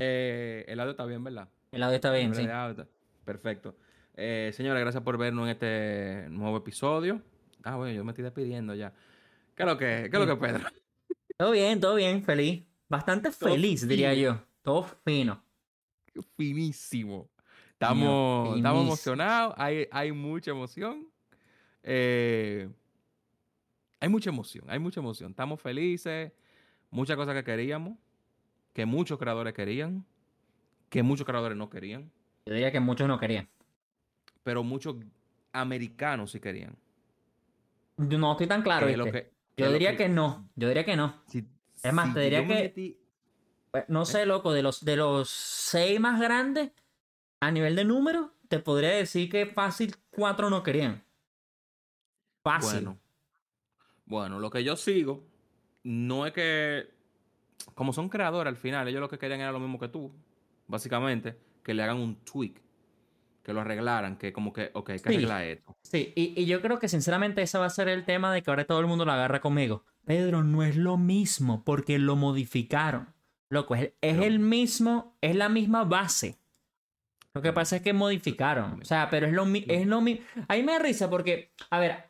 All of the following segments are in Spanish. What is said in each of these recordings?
Eh, el audio está bien, ¿verdad? El audio está bien, sí. Audio Perfecto. Eh, señores, gracias por vernos en este nuevo episodio. Ah, bueno, yo me estoy despidiendo ya. ¿Qué es lo que, qué es lo que Pedro? Todo bien, todo bien, feliz. Bastante Todo feliz, diría yo. Todo fino. Finísimo. Estamos, estamos emocionados, hay, hay mucha emoción. Eh, hay mucha emoción, hay mucha emoción. Estamos felices, muchas cosas que queríamos, que muchos creadores querían, que muchos creadores no querían, Yo diría que muchos no querían. pero muchos americanos sí querían. Yo no estoy tan claro, Que es lo ¿viste? que- que Yo diría que- no. Yo diría que no. si- Es más, si te diría que- metí- Pues, No sé, loco, de los, de los seis más grandes, a nivel de número, te podría decir que fácil cuatro no querían. Fácil. Bueno, bueno, lo que yo sigo no es que, como son creadores al final, ellos lo que querían era lo mismo que tú, básicamente, que le hagan un tweak, que lo arreglaran, que como que, ok, hay que Sí. arreglar esto. Sí, y, y yo creo que sinceramente ese va a ser el tema de que ahora todo el mundo lo agarra conmigo. Pedro, no es lo mismo porque lo modificaron. Loco, es, es Pero- el mismo, es la misma base. Lo que pasa es que modificaron. O sea, pero es lo mismo. Es lo mi- Ahí me da risa porque, a ver,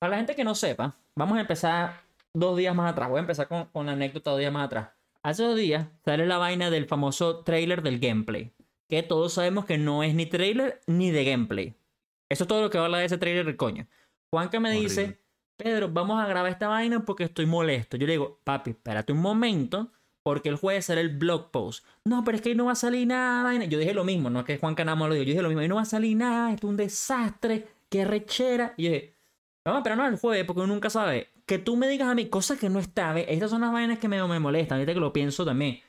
para la gente que no sepa, vamos a empezar dos días más atrás. Voy a empezar con, con la anécdota dos días más atrás. Hace dos días sale la vaina del famoso trailer del gameplay. Que todos sabemos que no es ni trailer ni de gameplay. Eso es todo lo que habla de ese trailer del coño. Juanca me dice. Pedro, vamos a grabar esta vaina porque estoy molesto. Yo le digo, papi, espérate un momento, porque el jueves será el blog post. No, pero es que ahí no va a salir nada. vaina". Yo dije lo mismo, no es que Juan Canamo lo dijo. Yo dije lo mismo, ahí no va a salir nada, esto es un desastre, qué rechera. Y yo dije, vamos a esperarnos al jueves porque uno nunca sabe. Que tú me digas a mí cosas que no está, ¿ves? estas son las vainas que me, me molestan, ahorita que lo pienso también.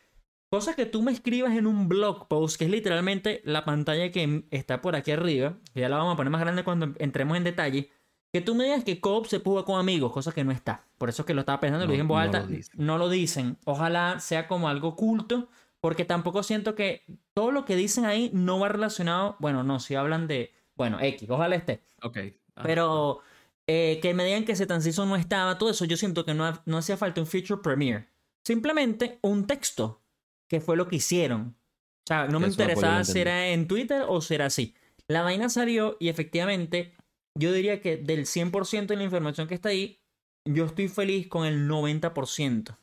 Cosas que tú me escribas en un blog post, que es literalmente la pantalla que está por aquí arriba, que ya la vamos a poner más grande cuando entremos en detalle. Que tú me digas que Coop se pudo con amigos, cosa que no está. Por eso es que lo estaba pensando y lo No- dije en voz no alta. lo dicen. no lo dicen. Ojalá sea como algo oculto, porque tampoco siento que todo lo que dicen ahí no va relacionado. Bueno, no, si hablan de. Bueno, X, ojalá esté. Ok. ah, Pero eh, que me digan que Setan Season no estaba, todo eso, yo siento que no, ha- no hacía falta un feature premiere. Simplemente un texto, que fue lo que hicieron. O sea, no me Eso interesaba si era en Twitter o si era así. La vaina salió y efectivamente, yo diría que del 100% de la información que está ahí, yo estoy feliz con el 90%.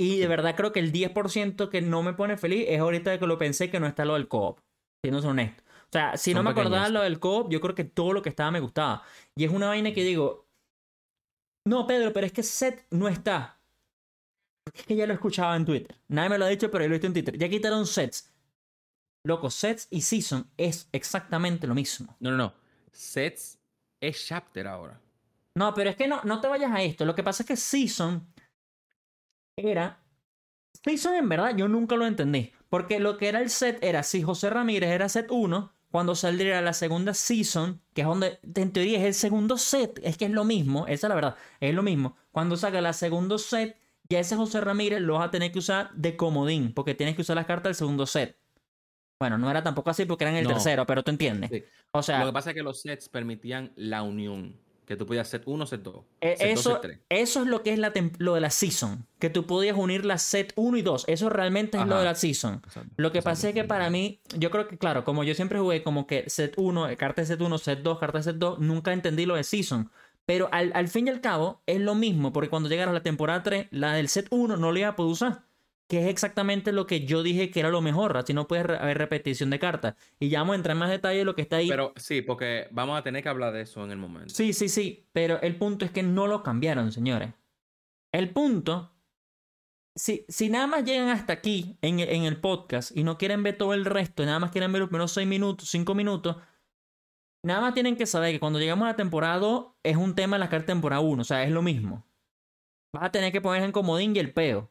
Y de verdad creo que el 10% que no me pone feliz es ahorita que lo pensé que no está lo del co-op. Siendo honesto. O sea, si no me acordaba pequeñas. lo del co-op, yo creo que todo lo que estaba me gustaba. Y es una vaina que digo, no, Pedro, pero es que set no está. Es que ya lo escuchaba en Twitter. Nadie me lo ha dicho, pero yo lo he visto en Twitter. Ya quitaron sets. Loco, sets y season es exactamente lo mismo. No, no, no. Sets es chapter ahora. No, pero es que no, no te vayas a esto. Lo que pasa es que Season era. Season en verdad yo nunca lo entendí. Porque lo que era el set era si José Ramírez era set 1, cuando saldría la segunda Season, que es donde en teoría es el segundo set, es que es lo mismo, esa es la verdad, es lo mismo. Cuando salga la segundo set, ya ese José Ramírez lo vas a tener que usar de comodín, porque tienes que usar las cartas del segundo set. Bueno, no era tampoco así porque eran el No. tercero, pero tú entiendes. Sí. O sea, Lo que pasa es que los sets permitían la unión. Que tú podías set 1, set 2. Eh, set 2, eso, set 3. eso es lo que es la lo de la season. Que tú podías unir la set 1 y 2. Eso realmente es lo Ajá. de la season. Lo que pasa es que para mí, yo creo que, claro, como yo siempre jugué como que set 1, eh, carta de set 1, set 2, carta de set 2, nunca entendí lo de season. Pero al, al fin y al cabo es lo mismo, porque cuando llegaras a la temporada 3, la del set 1 no la iba a poder usar. Que es exactamente lo que yo dije que era lo mejor, así no puede haber repetición de cartas. Y ya vamos a entrar en más detalle de lo que está ahí. Pero sí, porque vamos a tener que hablar de eso en el momento. Sí, sí, sí, pero el punto es que no lo cambiaron, señores. El punto, si, si nada más llegan hasta aquí en, en el podcast y no quieren ver todo el resto, y nada más quieren ver los primeros 6 minutos, 5 minutos, nada más tienen que saber que cuando llegamos a la temporada 2 es un tema de la carta temporada 1, o sea, es lo mismo. Vas a tener que poner en comodín y el peo.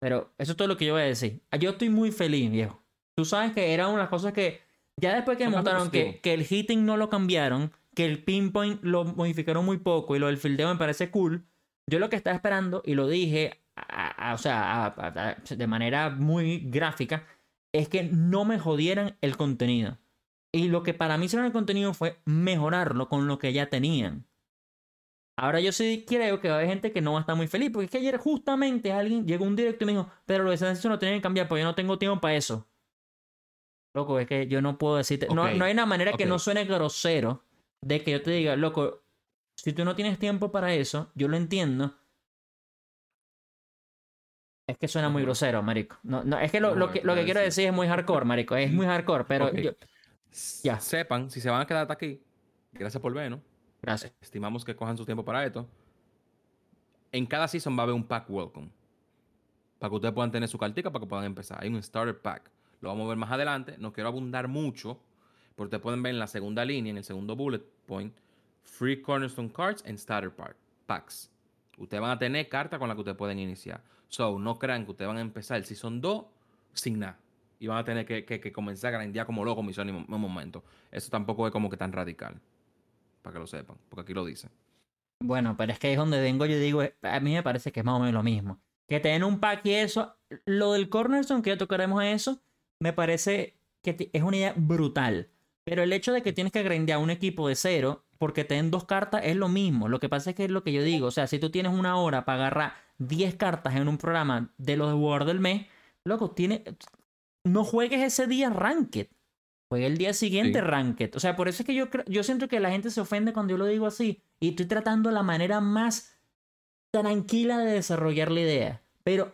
Pero eso es todo lo que yo voy a decir. Yo estoy muy feliz, viejo. Tú sabes que era una de las cosas que ya después que algo que, que el hitting no lo cambiaron, que el pinpoint lo modificaron muy poco y lo del fildeo me parece cool, yo lo que estaba esperando, y lo dije, a- a- o sea, a- de manera muy gráfica, es que no me jodieran el contenido. Y lo que para mí hicieron el contenido fue mejorarlo con lo que ya tenían. Ahora yo sí creo que va a haber gente que no va a estar muy feliz, porque es que ayer justamente alguien llegó un directo y me dijo, pero lo de Season no tienen que cambiar, porque yo no tengo tiempo para eso. Loco, es que yo no puedo decirte, no, no hay una manera que no suene grosero de que yo te diga, loco, si tú no tienes tiempo para eso, yo lo entiendo. Es que suena muy grosero, marico. No, no, es que lo, No, lo que, lo que quiero decir- es muy hardcore, marico. Es muy hardcore, pero yo... Ya. Sepan, si se van a quedar hasta aquí, gracias por vernos. Gracias. Estimamos que cojan su tiempo para esto. En cada season va a haber un pack welcome. Para que ustedes puedan tener su cartica para que puedan empezar. Hay un starter pack. Lo vamos a ver más adelante. No quiero abundar mucho. Porque ustedes pueden ver en la segunda línea, en el segundo bullet point, Free Cornerstone Cards and Starter pack, Packs. Ustedes van a tener cartas con las que ustedes pueden iniciar. So, no crean que ustedes van a empezar el Season 2 sin nada. Y van a tener que, comenzar a grandear como loco misión en un momento. Eso tampoco es como que tan radical. Para que lo sepan. Porque aquí lo dice. Bueno, pero es que es donde vengo, yo digo, a mí me parece que es más o menos lo mismo. Que te den un pack y eso, lo del Cornerstone, que ya tocaremos eso, me parece que es una idea brutal. Pero el hecho de que tienes que grindear un equipo de cero porque te den dos cartas es lo mismo. Lo que pasa es que es lo que yo digo. O sea, si tú tienes una hora para agarrar 10 cartas en un programa de los de War del mes, loco, tiene... no juegues ese día Ranked. Juegue el día siguiente Sí. Ranked. O sea, por eso es que yo, creo- yo siento que la gente se ofende cuando yo lo digo así. Y estoy tratando la manera más tranquila de desarrollar la idea. Pero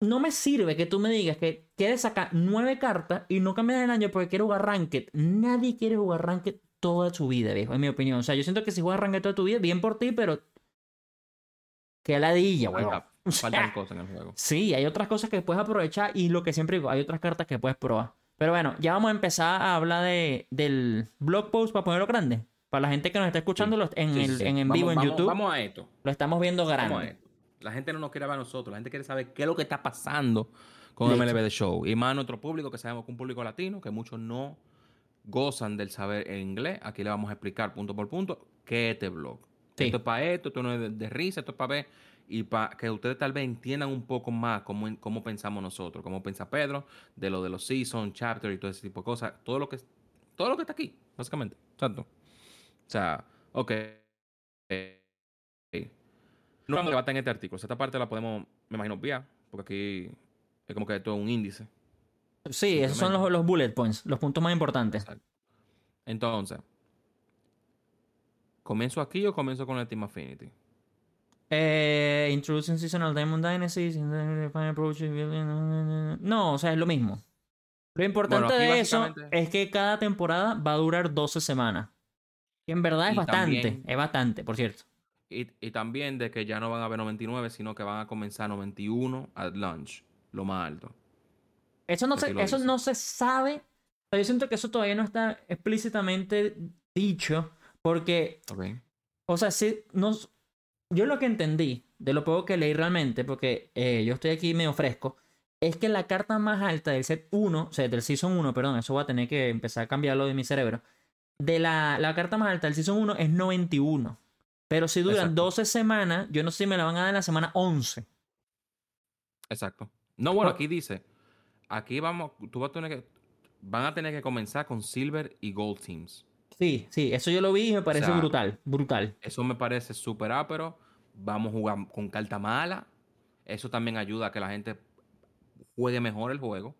no me sirve que tú me digas que quieres sacar nueve cartas y no cambias el año porque quieres jugar Ranked. Nadie quiere jugar Ranked toda su vida, viejo, en mi opinión. O sea, yo siento que si juegas Ranked toda tu vida, bien por ti, pero... Qué ladilla, weón. Falta- O sea, faltan cosas en el juego. Sí, hay otras cosas que puedes aprovechar y lo que siempre digo, hay otras cartas que puedes probar. Pero bueno, ya vamos a empezar a hablar de, del blog post para ponerlo grande. Para la gente que nos está escuchando en, Sí, el, sí. en, en Vamos- vivo en vamos- YouTube, Vamos a esto. lo estamos viendo Vamos a grande. esto. La gente no nos quiere ver a nosotros. La gente quiere saber qué es lo que está pasando con. MLB The Show. Y más nuestro público, que sabemos que es un público latino, que muchos no gozan del saber en inglés. Aquí le vamos a explicar punto por punto qué es este blog. Esto es para esto, esto no es de, de risa, esto es para ver. Y para que ustedes tal vez entiendan un poco más cómo, cómo pensamos nosotros, cómo piensa Pedro, de lo de los season, chapter y todo ese tipo de cosas. Todo lo que, todo lo que está aquí, básicamente. Exacto. O sea, ok. Eh, eh, no vamos a debatir en este artículo. Esta parte la podemos, me imagino, obviar, porque aquí es como que esto es un índice. Sí, esos son los, los bullet points, los puntos más importantes. Exacto. Entonces, ¿comienzo aquí o comienzo con el Team Affinity? Eh, introducing Seasonal Diamond Dynasty. No, o sea, es lo mismo. Lo importante Bueno, de eso es que cada temporada va a durar 12 semanas. Y en verdad es Y bastante. también- Es bastante, por cierto. Y, y también de que ya no van a haber 99, sino que van a comenzar 91 at launch, lo más alto. Eso no, se, eso dice. no se sabe. Yo siento que eso todavía no está explícitamente dicho. Porque, o sea, sí, nos, yo lo que entendí de lo poco que leí realmente, porque eh, yo estoy aquí medio fresco, es que la carta más alta del set 1, o sea, del Season 1, perdón, eso voy a tener que empezar a cambiarlo de mi cerebro. De la, la carta más alta del Season 1 es 91. Pero si duran Exacto. 12 semanas, yo no sé si me la van a dar en la semana 11. Exacto. No, bueno, aquí dice, aquí vamos, tú vas a tener que, van a tener que comenzar con Silver y Gold Teams. Sí, sí, eso yo lo vi y me parece sea, brutal, brutal. Eso me parece súper ápero. Vamos a jugar con carta mala. Eso también ayuda a que la gente juegue mejor el juego.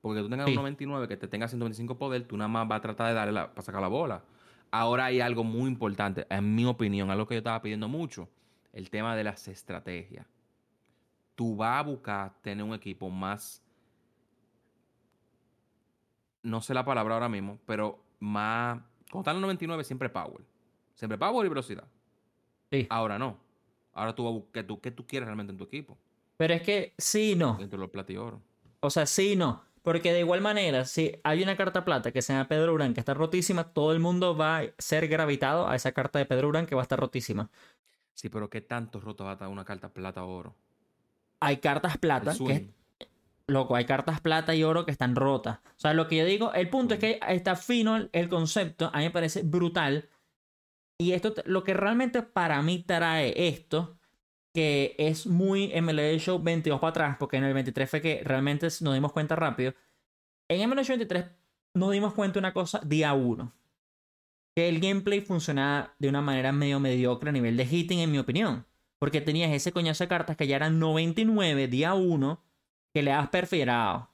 Porque tú tengas Sí. un 99 que te tenga 125 poder, tú nada más vas a tratar de darle la, para sacar la bola. Ahora hay algo muy importante, en mi opinión, algo que yo estaba pidiendo mucho, el tema de las estrategias. Tú vas a buscar tener un equipo más, no sé la palabra ahora mismo, pero más, cuando está en el 99 siempre power. Siempre power y velocidad. Sí. Ahora no. Ahora tú vas a buscar tú, qué tú quieres realmente en tu equipo. Pero es que sí y no. Dentro de los plata y oro. O sea, sí y no. Porque de igual manera, si hay una carta plata que se llama Pedro Urán que está rotísima, todo el mundo va a ser gravitado a esa carta de Pedro Urán que va a estar rotísima. Sí, pero ¿qué tanto roto va a estar una carta plata o oro? Hay cartas plata que. Loco, hay cartas plata y oro que están rotas. O sea, lo que yo digo, el punto es que está fino el, el concepto, a mí me parece brutal. Y esto, lo que realmente para mí trae esto, que es muy MLB Show 22 para atrás, porque en el 23 fue que realmente nos dimos cuenta rápido. En MLB Show 23 nos dimos cuenta una cosa día 1. que el gameplay funcionaba de una manera medio mediocre a nivel de hitting, en mi opinión. Porque tenías ese coñazo de cartas que ya eran 99 día 1 que le has perfilado.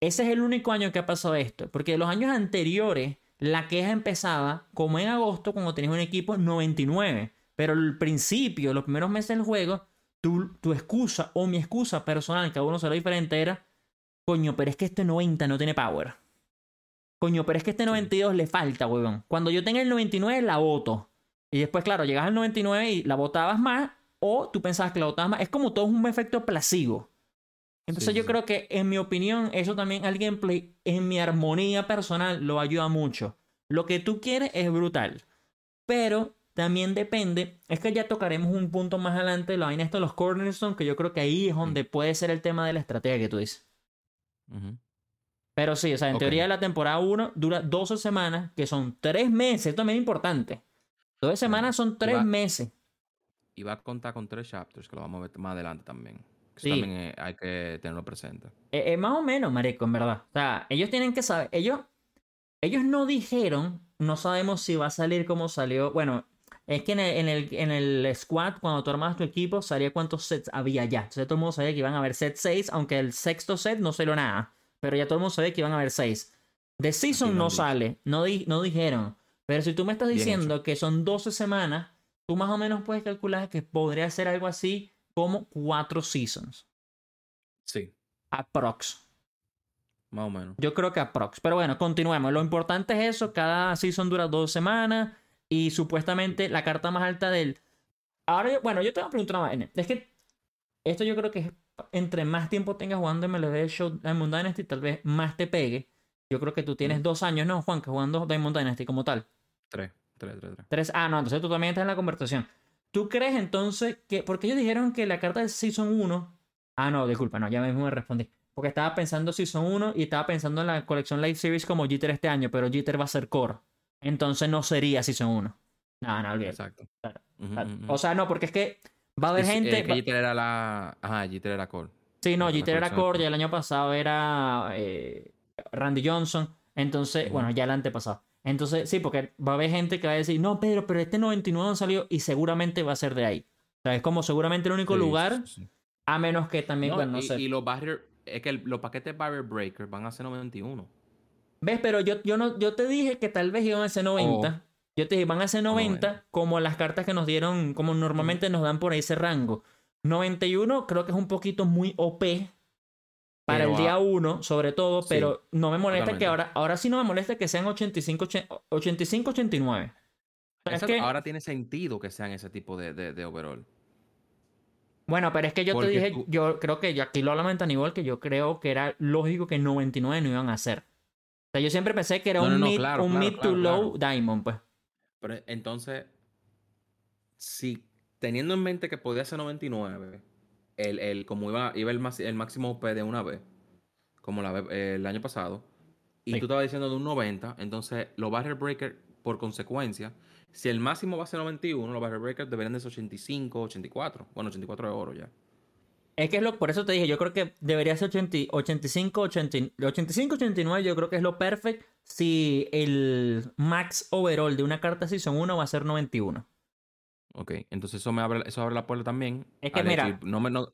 Ese es el único año que ha pasado esto. Porque los años anteriores, la queja empezaba como en agosto cuando tenías un equipo 99. Pero al principio, los primeros meses del juego, tu, tu excusa o mi excusa personal, cada uno será diferente, era, coño, pero es que este 90 no tiene power. Coño, pero es que este 92 le falta, weón. Cuando yo tenga el 99, la voto. Y después, claro, llegas al 99 y la votabas más, o tú pensabas que la votabas más. Es como todo un efecto placebo. Entonces Sí, yo sí. creo que en mi opinión, eso también al gameplay, en mi armonía personal, lo ayuda mucho. Lo que tú quieres es brutal. Pero también depende, es que ya tocaremos un punto más adelante, la vaina esto de los cornerstone, que yo creo que ahí es donde puede ser el tema de la estrategia que tú dices. Pero sí, o sea, en Ok. teoría la temporada 1 dura 12 semanas, que son 3 meses, esto también es importante. 12 semanas son 3 va- meses. Y va a contar con tres chapters, que lo vamos a ver más adelante también. Eso Sí. también eh, hay que tenerlo presente. Eh, eh, más o menos, marico, en verdad. O sea, ellos tienen que saber. Ellos, ellos no dijeron, no sabemos si va a salir como salió. Bueno, es que en el, en el, en el squad, cuando tú armabas tu equipo, sabía cuántos sets había ya. Entonces todo el mundo sabía que iban a haber set 6, aunque el sexto set no salió nada. Pero ya todo el mundo sabía que iban a haber 6. De Season no sale, no, di- no dijeron. Pero si tú me estás Bien diciendo que son 12 semanas, tú más o menos puedes calcular que podría ser algo así como 4 seasons. Sí, Aprox. más o menos. Yo creo que aprox. Pero bueno, continuemos. Lo importante es eso. Cada season dura dos semanas. Y supuestamente la carta más alta del. Ahora, yo- bueno, yo te voy a preguntar una vaina. Es que esto yo creo que es- entre más tiempo tengas jugando MLB Show Diamond Dynasty, tal vez más te pegue. Yo creo que tú tienes Mm. dos años, ¿no, Juan? Que jugando Diamond Dynasty como tal. Tres, tres, tres, tres. Tres. Ah, no, entonces tú también estás en la conversación. ¿Tú crees entonces que.? Porque ellos dijeron que la carta del Season 1. Ah, no, disculpa, no, ya mismo me respondí. Porque estaba pensando Season 1 y estaba pensando en la colección Live Series como Jitter este año, pero Jitter va a ser core. Entonces no sería Season 1. No, no, olvídate. Exacto. Claro. O sea, no, porque es que va a haber gente. que Jeter era la. Ajá, Jeter era core. Sí, no, Jeter era de core, ya el año pasado era eh, Randy Johnson. Entonces, bueno, ya el antepasado. Entonces, sí, porque va a haber gente que va a decir, no, Pedro, pero este 99 no salió y seguramente va a ser de ahí. O sea, es como seguramente el único Sí, lugar, sí, sí. a menos que también, No, bueno, no y, sé. y los barrier. Es que el- los paquetes barrier breaker van a ser 91. ¿Ves? Pero yo, yo, no, yo te dije que tal vez iban a ser 90. Yo te dije, van a ser 90, 90. como las cartas que nos dieron, como normalmente nos dan por ahí ese rango. 91 creo que es un poquito muy OP para Pero el día a- 1, sobre todo, Sí, pero no me molesta que ahora, ahora sí no me molesta que sean 85, 85 89. O sea, es Eso que- ahora tiene sentido que sean ese tipo de, de, de overall. Bueno, pero es que yo Porque te dije, tú- yo creo que ya aquí lo hablamos en tan igual que yo creo que era lógico que 99 no iban a hacer. O sea, yo siempre pensé que era No, un no, no, mid, claro, un claro, mid to low diamond, pues. Pero entonces, si teniendo en mente que podía ser 99, el, el, como iba, iba el, mas- el máximo OP de una vez, como la, eh, el año pasado, y Sí. tú estabas diciendo de un 90, entonces los barrier breakers, por consecuencia, si el máximo va a ser 91, los barrier breakers deberían de ser 85, 84. Bueno, 84 de oro ya. Es que es lo, por eso te dije, yo creo que debería ser 80 85, 80 85, 89, yo creo que es lo perfecto si el max overall de una carta Season 1 va a ser 91. Ok, entonces eso me abre, eso abre la puerta también. Es que mira- no me, no-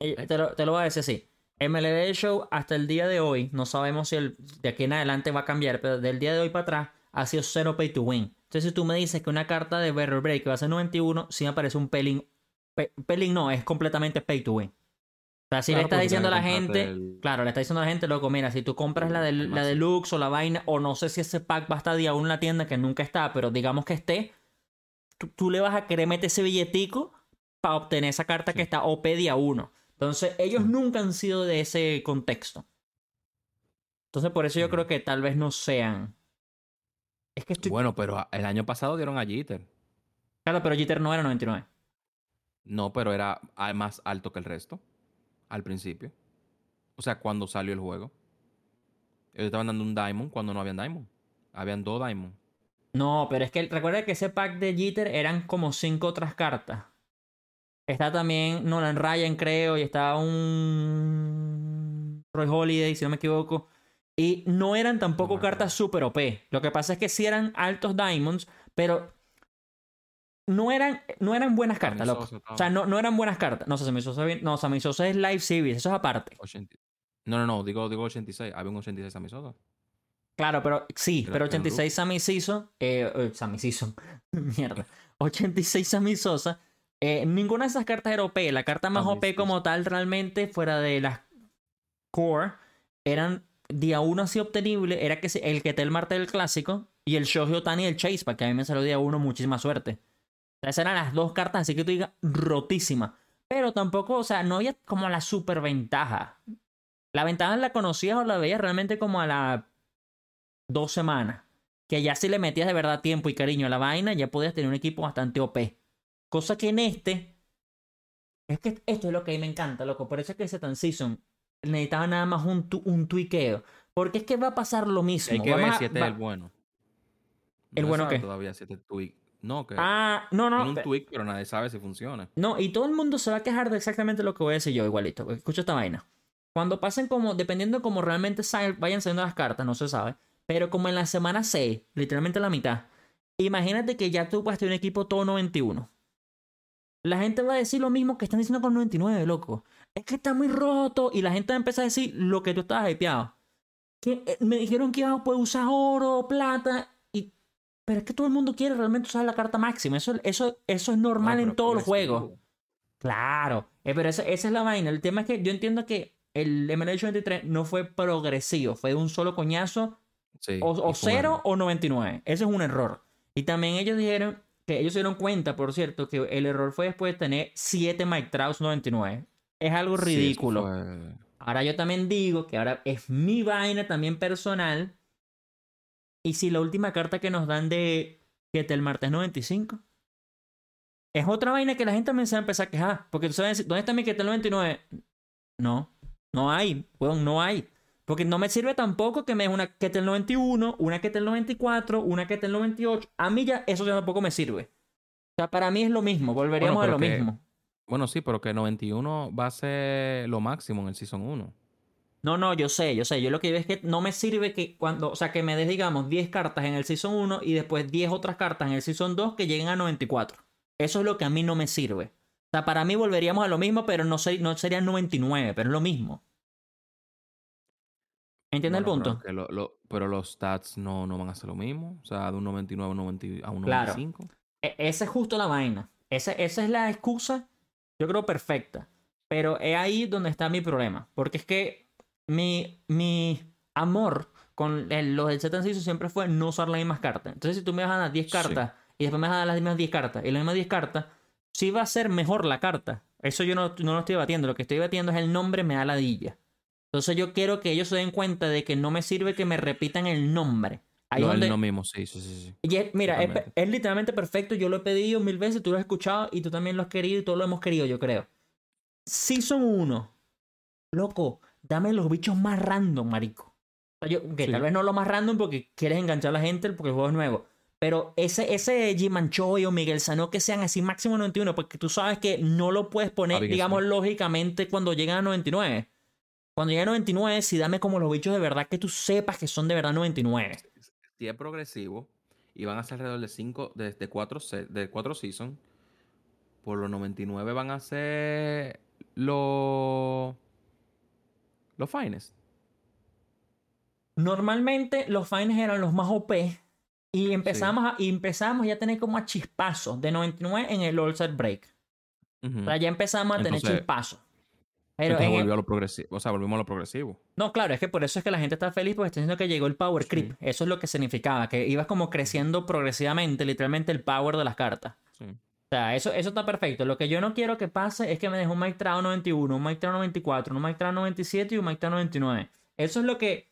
Eh, Te lo, te lo voy a decir así. MLB Show hasta el día de hoy, no sabemos si el, de aquí en adelante va a cambiar, pero del día de hoy para atrás ha sido cero pay to win. Entonces, si tú me dices que una carta de Barrier Break va a ser 91, sí me parece un pelín. pe- pelín no, es completamente pay to win. O sea, si le Claro, porque diciendo a la gente, el- claro, le estás diciendo a la gente, loco, mira, si tú compras la, del, el la deluxe o la vaina, o no sé si ese pack va a estar día en la tienda que nunca está, pero digamos que esté, tú, tú le vas a querer meter ese billetico para obtener esa carta que está OP día 1. Entonces, ellos nunca han sido de ese contexto. Entonces, por eso yo creo que tal vez no sean. Es que estoy. Bueno, pero el año pasado dieron a Jeter. Claro, pero Jeter no era 99. No, pero era ah, más alto que el resto. Al principio. O sea, cuando salió el juego. Ellos estaban dando un Diamond cuando no habían Diamond. Habían dos Diamond. No, pero es que recuerda que ese pack de Jeter eran como cinco otras cartas. Está también Nolan Ryan, creo, y está un Roy Holiday, si no me equivoco. Y no eran tampoco No cartas super OP. Lo que pasa es que sí eran altos diamonds, pero no eran, no eran buenas cartas, loco. O sea, no, no eran buenas cartas. No, Sammy Sosa, bien- no, Sammy Sosa es Live Series, eso es aparte. 80. No, no, no, digo, digo 86. Había un 86 a mi soda. Claro, pero sí, pero era un 86 Sammy Season, eh, eh, Sammy Season, mierda. 86 Sammy Sosa, eh, ninguna de esas cartas era OP. La carta más Sammy OP como Sosa. tal, realmente, fuera de las core, eran día uno así obtenible, era que el que te el martel clásico y el Shohei Otani el Chase, para que a mí me salió día uno, muchísima suerte. O sea, esas eran las dos cartas, así que tú digas, rotísimas. Pero tampoco, o sea, no había como la super ventaja. La ventaja la conocías o la veías realmente como a la dos semanas. Que ya si le metías de verdad tiempo y cariño a la vaina, ya podías tener un equipo bastante OP. Cosa que en este. Es que esto es lo que a mí me encanta, loco. Por eso es que ese Tan Season necesitaba nada más un, tu- un tuiqueo. Porque es que va a pasar lo mismo. Hay que Vamos ver a- si este va- es el bueno. ¿El No se bueno qué? Todavía si este tweak. No, que Ah, no, no. un tweak, pero nadie sabe si funciona. No, y todo el mundo se va a quejar de exactamente lo que voy a decir yo, igualito. Escucha esta vaina. Cuando pasen como, dependiendo de cómo realmente vayan saliendo las cartas, no se sabe. Pero como en la semana 6, literalmente la mitad, imagínate que ya tú tener un equipo todo 91. La gente va a decir lo mismo que están diciendo con 99, loco. Es que está muy roto. Y la gente va a empezar a decir lo que tú estabas hypeado. Que eh, me dijeron que iba a poder usar oro, plata. Y... Pero es que todo el mundo quiere realmente usar la carta máxima. Eso, eso, eso es normal No, en pero todos los juegos. Claro, eh, pero esa, esa es la vaina. El tema es que yo entiendo que el MLH 23 no fue progresivo, fue de un solo coñazo, Sí, o, o fue 0 bueno. o 99. Ese es un error. Y también ellos dijeron que ellos se dieron cuenta, por cierto, que el error fue después de tener 7 Mike Trouts 99. Es algo ridículo. Ahora yo también digo que ahora es mi vaina también personal. Y si la última carta que nos dan de que el martes 95 es otra vaina que la gente también se va a empezar a quejar. Porque tú sabes, ¿dónde está mi Ketel 99? No, no hay, weón, no hay. Porque no me sirve tampoco que me des una Ketel 91, una Ketel 94, una Ketel 98. A mí ya eso ya tampoco me sirve. O sea, para mí es lo mismo, volveríamos Bueno, a lo que- mismo. Bueno, sí, pero que 91 va a ser lo máximo en el Season 1. No, no, yo sé, yo sé. Yo lo que digo es que no me sirve que cuando, o sea, que me des, digamos, 10 cartas en el Season 1 y después 10 otras cartas en el Season 2 que lleguen a 94. Eso es lo que a mí no me sirve. O sea, para mí volveríamos a lo mismo, pero no, ser- no sería 99, pero es lo mismo. ¿Entiendes Bueno, el pero punto? que lo- lo- pero los stats no, no van a ser lo mismo. O sea, de un 99 a un, 90 a un Claro. 95. E- esa es justo la vaina. Esa, esa es la excusa, yo creo, perfecta. Pero es ahí donde está mi problema. Porque es que mi, mi amor con el- los del Setan Season siempre fue no usar las mismas cartas. Entonces, si tú me vas a dar 10 Sí. cartas y después me vas a dar las mismas 10 cartas y las mismas 10 cartas, sí va a ser mejor la carta. Eso yo no, no lo estoy batiendo. Lo que estoy batiendo es el nombre me da ladilla. Entonces, yo quiero que ellos se den cuenta de que no me sirve que me repitan el nombre. Ahí Lo, donde- no mismo, sí, sí, sí. y es- mira, es, literalmente perfecto. Yo lo he pedido mil veces, tú lo has escuchado y tú también lo has querido y todos lo hemos querido, yo creo. Season 1. Loco, dame los bichos más random, marico. O sea, yo, que Sí. tal vez no lo más random porque quieres enganchar a la gente porque el juego es nuevo. Pero ese, ese G. Choi o Miguel Sano que sean así máximo 91, porque tú sabes que no lo puedes poner, digamos, lógicamente cuando llegan a 99. Cuando llegan a 99, sí dame como los bichos de verdad que tú sepas que son de verdad 99. Si es progresivo y van a ser alrededor de 5, de, de 4 de cuatro seasons, por los 99 van a ser los los finest. Normalmente los fines eran los más OP y empezamos, a, y empezamos ya a tener como a chispazos de 99 en el All Set Break. Ujú. O sea, ya empezamos a tener Entonces- chispazos. Pero Entonces el- volvió a lo progresivo. O sea, volvimos a lo progresivo. No, claro, es que por eso es que la gente está feliz porque está diciendo que llegó el Power Sí. Creep. Eso es lo que significaba, que ibas como creciendo progresivamente, literalmente el power de las cartas. Sí. O sea, eso, eso está perfecto. Lo que yo no quiero que pase es que me deje un Mike Trout 91, un Mike Trout 94, un Mike Trout 97 y un Mike Trout 99. Eso es lo que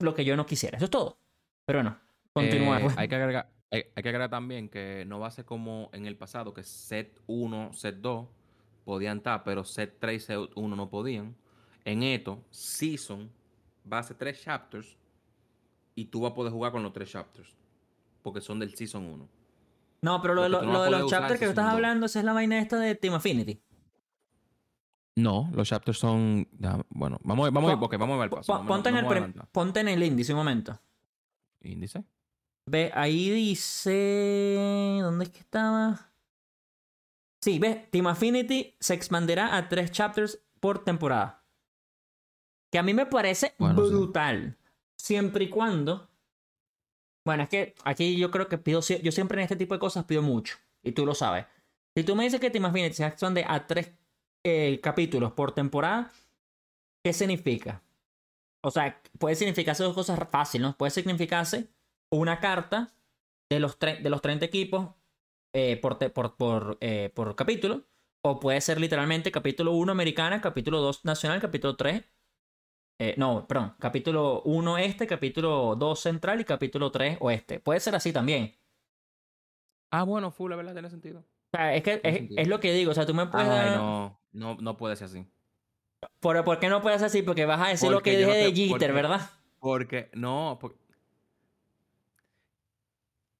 lo que yo no quisiera. Eso es todo. Pero bueno, continúa. Eh, pues. hay, que agregar, hay, hay que agregar también que no va a ser como en el pasado, que set 1, set 2 podían estar, pero set 3 y set 1 no podían. En esto, Season va a ser 3 chapters y tú vas a poder jugar con los 3 chapters. Porque son del Season 1. No, pero lo, de Porque lo- no lo de a los chapters que tú estás segundo. hablando, esa es la vaina esta de Team Affinity. No, los chapters son. ya, bueno, vamos, a- vamos, Pon- ok, vamos a ver el paso. Pon- no me- ponte, en no el ponte en el índice un momento. Índice. Ve, ahí dice. ¿Dónde es que estaba? Sí, ves, Team Affinity se expandirá a tres chapters por temporada. Que a mí me parece Bueno, sí. brutal. Siempre y cuando. Bueno, es que aquí yo creo que pido. Yo siempre en este tipo de cosas pido mucho. Y tú lo sabes. Si tú me dices que Team Affinity se expande a tres eh, capítulos por temporada, ¿qué significa? O sea, puede significarse dos cosas fáciles, ¿no? Puede significarse una carta de los, de los 30 equipos eh, por, te- por, por, eh, por capítulo. O puede ser literalmente capítulo 1 americana, capítulo 2 nacional, capítulo 3. eh, no, perdón. Capítulo 1 este, capítulo 2 central y capítulo 3 oeste. Puede ser así también. Ah, bueno, full, la verdad, tiene sentido. O sea, es que es, sentido. es lo que digo. O sea, tú me puedes Ay, dar- no, no, no puede ser así. Pero ¿por qué no puedes así? Porque vas a decir lo que yo no dije de te- Jeter, porque- ¿verdad? Porque, no, porque...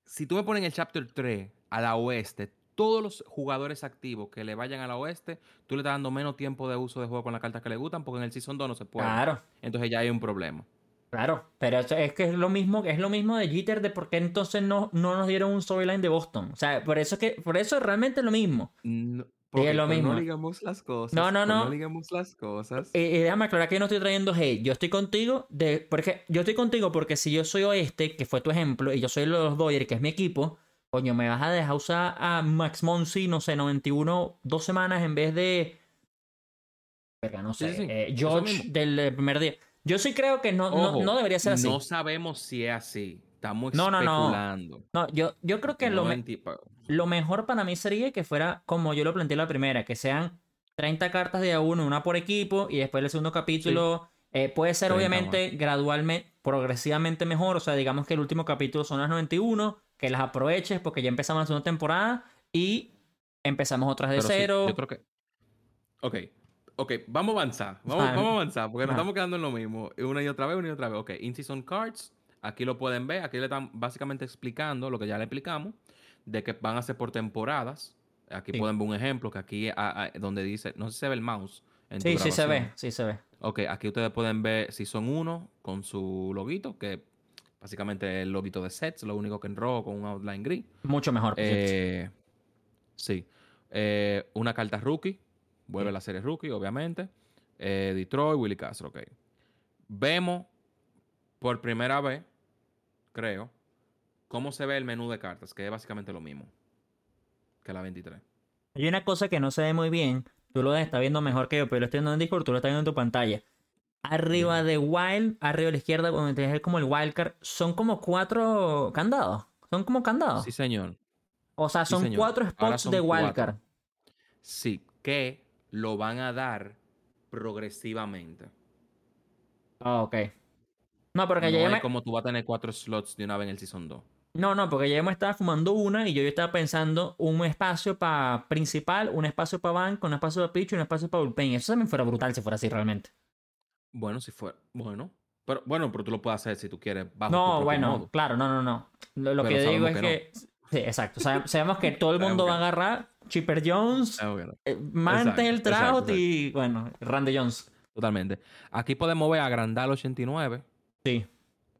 Si tú me pones en el chapter 3 a la oeste, todos los jugadores activos que le vayan a la oeste, tú le estás dando menos tiempo de uso de juego con las cartas que le gustan, porque en el Season 2 no se puede. Claro. Entonces ya hay un problema. Claro, pero eso es que es lo mismo, es lo mismo de Jeter de por qué entonces no, no nos dieron un storyline de Boston. O sea, por eso es que, por eso es realmente lo mismo. No, Sí, porque es lo mismo. No ligamos las cosas. No, no, no. No ligamos las cosas. Y, y déjame aclarar que yo no estoy trayendo hate. Yo estoy contigo de. Porque yo estoy contigo porque si yo soy oeste, que fue tu ejemplo, y yo soy los Dodgers, que es mi equipo, coño, me vas a dejar usar a Max Monsi, no sé, 91, dos semanas en vez de. Verga, no sé. sí, sí. eh, George del eh, primer día. Yo sí creo que no, no, Ojo, no debería ser así. No sabemos si es así. Estamos No, no, no. especulando. No, yo, yo creo que lo, No me- enti- Lo mejor para mí sería que fuera como yo lo planteé la primera, que sean 30 cartas de a uno, una por equipo, y después el segundo capítulo eh, puede ser 30 obviamente gradualmente, progresivamente mejor, o sea, digamos que el último capítulo son las 91, que las aproveches porque ya empezamos la segunda temporada y empezamos otras de Pero sí, cero. yo creo que. Ok. Ok, vamos a avanzar. Vamos, Ah, vamos a avanzar porque nos ah. estamos quedando en lo mismo. Una y otra vez, una y otra vez. Ok, In-Season Cards. Aquí lo pueden ver. Aquí le están básicamente explicando lo que ya le explicamos. De que van a ser por temporadas. Aquí Sí. pueden ver un ejemplo que aquí ah, ah, donde dice. No sé si se ve el mouse. En Sí, sí se ve, sí se ve. Ok, aquí ustedes pueden ver si son uno con su loguito, que básicamente el loguito de sets, lo único que en rojo con un outline gris. Mucho mejor. Eh, sí. Eh, una carta rookie. Vuelve Sí. la serie rookie, obviamente. Eh, Detroit, Willy Castro, ok. Vemos por primera vez, creo, cómo se ve el menú de cartas, que es básicamente lo mismo que la 23. Hay una cosa que no se ve muy bien. Tú lo estás viendo mejor que yo, pero lo estoy viendo en Discord, tú lo estás viendo en tu pantalla. Arriba de Wild, arriba a la izquierda, donde tienes como el Wildcard, son como cuatro candados. Son como candados. Sí, señor. o sea, son cuatro spots son de. Wildcard. Sí, que lo van a dar progresivamente. Ah, ok. No, porque no ya es me... como tú vas a tener cuatro slots de una vez en el Season 2. No, no, porque ya me estaba fumando una y yo estaba pensando un espacio para principal, un espacio para banco, un espacio para pitch y un espacio para bullpen. Eso también fuera brutal si fuera así realmente. Bueno, si fuera. Bueno. Pero, bueno, pero tú lo puedes hacer si tú quieres bajo No, bueno, modo. claro, no, no, no. Lo, lo que digo es que que... Sí, exacto. Sabe- sabemos que todo el mundo va a agarrar Chipper Jones, eh, Mantel, Trout y, bueno, Randy Jones. Totalmente. Aquí podemos ver a Grandal 89. Sí.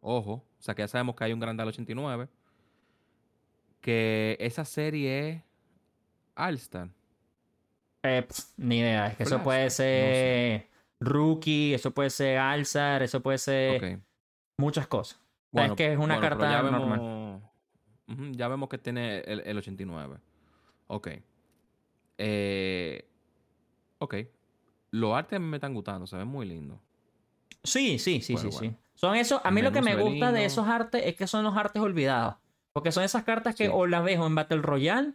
Ojo. O sea que ya sabemos que hay un Grandal 89. Que esa serie es All-Star. Eh, ni idea. Es que eso puede no ser Rookie, eso puede ser Alzar, eso puede ser Ok. muchas cosas. O sea, es que es una bueno, carta ya normal. vemos, ya vemos que tiene el, el 89. Ok. Eh, ok. Los artes me están gustando, se ven muy lindos. Sí, sí, sí, Bueno, sí, bueno. sí. Son esos, a mí lo que me gusta de esos artes es que son los artes olvidados. Porque son esas cartas que Sí. o las ves o en Battle Royale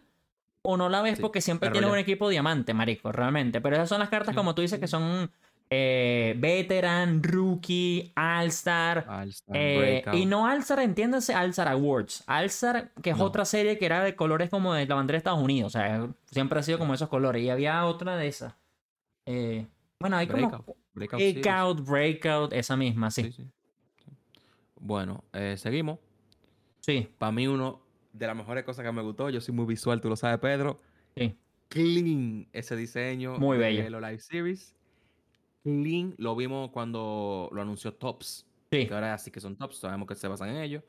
o no la ves Sí, porque siempre tienen un equipo diamante, marico, realmente. Pero esas son las cartas, como tú dices, que son eh, Veteran, Rookie, All-Star. Eh, y no All-Star, entiéndase, All-Star Awards. All-Star, que es No. otra serie que era de colores como de la bandera de Estados Unidos. O sea, siempre ha sido como esos colores. Y había otra de esas. Eh, bueno, hay como Breakout. Breakout Series. Breakout, Breakout, esa misma, sí. Sí, sí. Bueno, seguimos. Sí, Para mí, uno de las mejores cosas que me gustó, yo soy muy visual, tú lo sabes, Pedro. sí. clean ese diseño. Muy de bello. Halo Live Series. Clean. Lo vimos cuando lo anunció Tops. Sí. Que ahora sí que son Tops. Sabemos que se basan en ellos.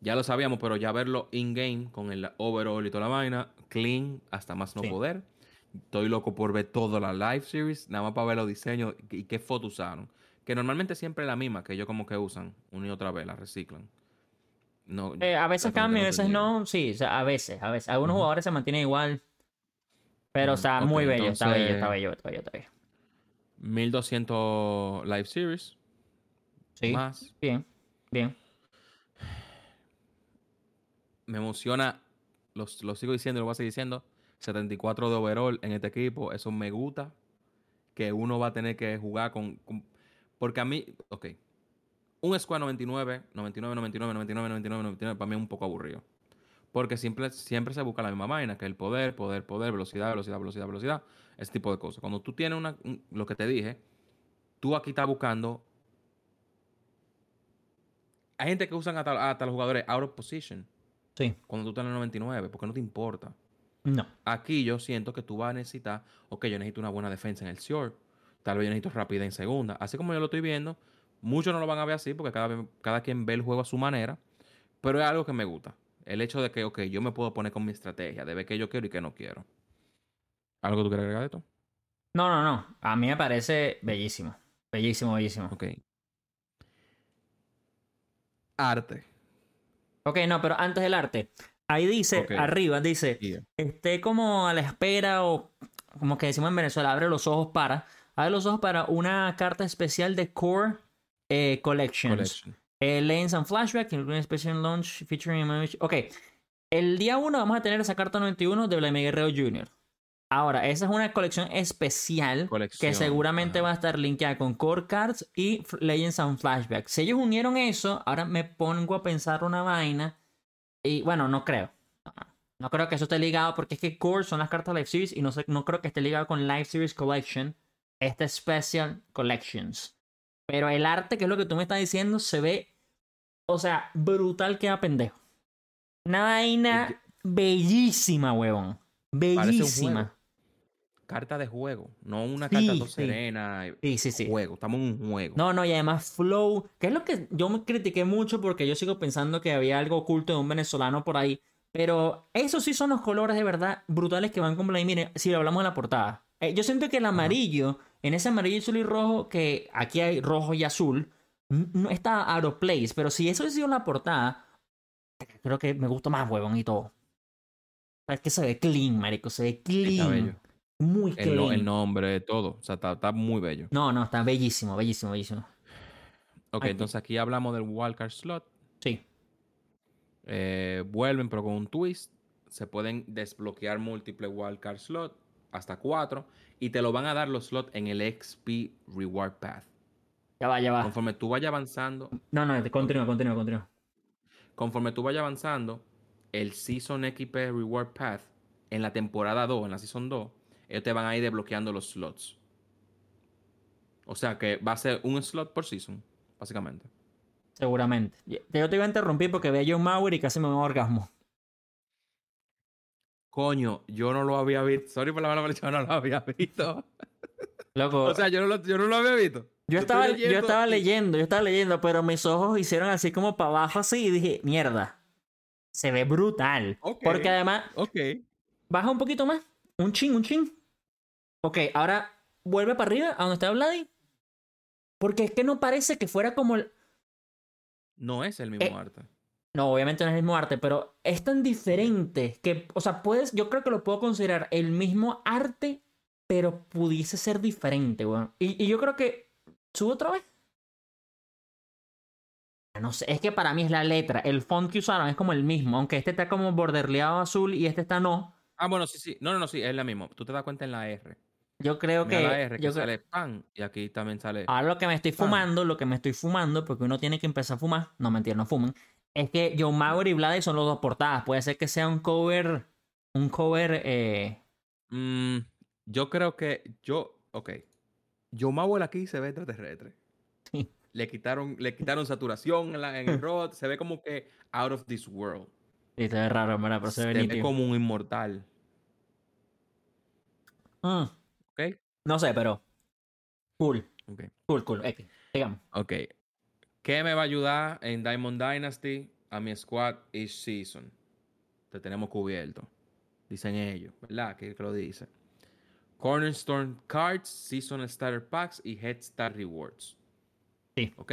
Ya lo sabíamos, pero ya verlo in-game con el overall y toda la vaina. Clean hasta más no Sí. poder. Estoy loco por ver toda la Live Series. Nada más para ver los diseños y qué fotos usaron. Que normalmente siempre es la misma que ellos como que usan. Una y otra vez la reciclan. No, Eh, a veces exactamente cambia, a veces no. Sí, o sea, a veces, a veces. Algunos jugadores se mantienen igual. Pero, o Ujú, sea, muy bello, está bello, está bello, está bello, está bello. 1200 Live Series. Sí, Más. bien, bien. Me emociona. Lo, lo sigo diciendo y lo voy a seguir diciendo. 74 de overall en este equipo. Eso me gusta. Que uno va a tener que jugar con. con- porque a mí. Ok. Un squad 99, 99, 99, 99, 99, 99. Para mí es un poco aburrido. Porque siempre, siempre se busca la misma vaina, que el poder, poder, poder, velocidad, velocidad, velocidad, velocidad. Ese tipo de cosas. Cuando tú tienes una, un- lo que te dije, tú aquí estás buscando. Hay gente que usan hasta, hasta los jugadores out of position Sí, cuando tú estás en el 99, porque no te importa. no. Aquí yo siento que tú vas a necesitar, ok, yo necesito una buena defensa en el short, tal vez yo necesito rapidez en segunda. Así como yo lo estoy viendo, muchos no lo van a ver así porque cada, cada quien ve el juego a su manera, pero es algo que me gusta. El hecho de que, ok, yo me puedo poner con mi estrategia, de ver qué yo quiero y qué no quiero. ¿Algo tú quieras agregar de esto? No, no, no. A mí me parece bellísimo. Bellísimo, bellísimo. Ok. Arte. Ok, no, pero antes del arte. Ahí dice, arriba, dice, Yeah. esté como a la espera o como que decimos en Venezuela, abre los ojos para, abre los ojos para una carta especial de Core eh, Collections. Collection. Eh, Lanes and Flashback, including Special Launch featuring. Ok, el día 1 vamos a tener esa carta 91 de Vladimir Guerrero Jr. Ahora, esa es una colección especial Colección, que seguramente ajá. va a estar linkeada con Core Cards y Legends and Flashback. Si ellos unieron eso, ahora me pongo a pensar una vaina. Y bueno, no creo. No, creo que eso esté ligado porque es que Core son las cartas Live Series y no, sé, no creo que esté ligado con Live Series Collection. Este Special Collections. Pero el arte, que es lo que tú me estás diciendo, se ve, o sea, brutal que a pendejo. Una vaina bellísima, huevón. Bellísima. Carta de juego, no una Sí, carta todo sí. serena. Sí, sí, sí. Juego, estamos en un juego. No, no, y además Flow, que es lo que yo me critiqué mucho porque yo sigo pensando que había algo oculto de un venezolano por ahí. Pero esos sí son los colores de verdad brutales que van con Vladimir. Si lo hablamos de la portada. Eh, yo siento que el amarillo, en ese amarillo, azul y rojo, que aquí hay rojo y azul, no está out of place. Pero si eso hubiese sido la portada, creo que me gusta más, huevón, y todo. Es que se ve clean, marico, se ve clean. Muy El, clean. no- el nombre, todo. O sea, está, está muy bello. No, no, está bellísimo, bellísimo, bellísimo. Ok, Aquí. entonces aquí hablamos del wildcard slot. Sí. Eh, vuelven, pero con un twist. Se pueden desbloquear múltiples wildcard slot, hasta cuatro. Y te lo van a dar los slots en el XP Reward Path. Ya va, ya va. Conforme tú vayas avanzando, No, no, continúa, continúa, continúa. conforme tú vayas avanzando, el Season XP Reward Path, en la temporada 2, en la Season 2, ellos te van a ir desbloqueando los slots. O sea que va a ser un slot por season, básicamente. Seguramente. Yo te iba a interrumpir porque veía John Mauer y casi me un orgasmo. Coño, yo no lo había visto. Sorry por la mala palabra, yo no lo había visto. Loco, O sea, yo no lo, yo no lo había visto. yo, estaba, yo leyendo estaba y- leyendo, yo estaba leyendo, pero mis ojos hicieron así como para abajo así y dije, mierda. Se ve brutal. Porque además, Ok. baja un poquito más. Un chin, un chin. Ok, ahora vuelve para arriba, a donde está Vladi. Porque es que no parece que fuera como el... No es el mismo Eh, arte. No, obviamente no es el mismo arte, pero es tan diferente que, o sea, puedes, yo creo que lo puedo considerar el mismo arte, pero pudiese ser diferente, weón. Y, y yo creo que, ¿subo otra vez? No sé, es que para mí es la letra, el font que usaron es como el mismo, aunque este está como borderleado azul y este está no. Ah, bueno, sí, sí. No, no, no, sí, es la misma. Tú te das cuenta en la R. Yo creo Mira que... la R, que yo creo- sale pan. Y aquí también sale. Ahora lo que me estoy Pan. fumando, lo que me estoy fumando, porque uno tiene que empezar a fumar, no mentira, no fumen, es que John Mauer y Vladi son los dos portadas. Puede ser que sea un cover, un cover, eh, Mm, yo creo que yo, ok. Yo Mauer aquí se ve extraterrestre. Sí. Le quitaron, le quitaron saturación en, la- en el rod. Se ve como que out of this world. Sí, se ve raro, ¿verdad? Pero se ve se ve como un inmortal. Mm, ¿Ok? no sé, pero. Cool. Ok. Cool, cool. X. Digamos. Ok. ¿Qué me va a ayudar en Diamond Dynasty a mi squad each season? Te tenemos cubierto. Dicen ellos, ¿verdad? Que que lo dice. Cornerstone Cards, Season Starter Packs y Head Start Rewards. Sí. ¿Ok?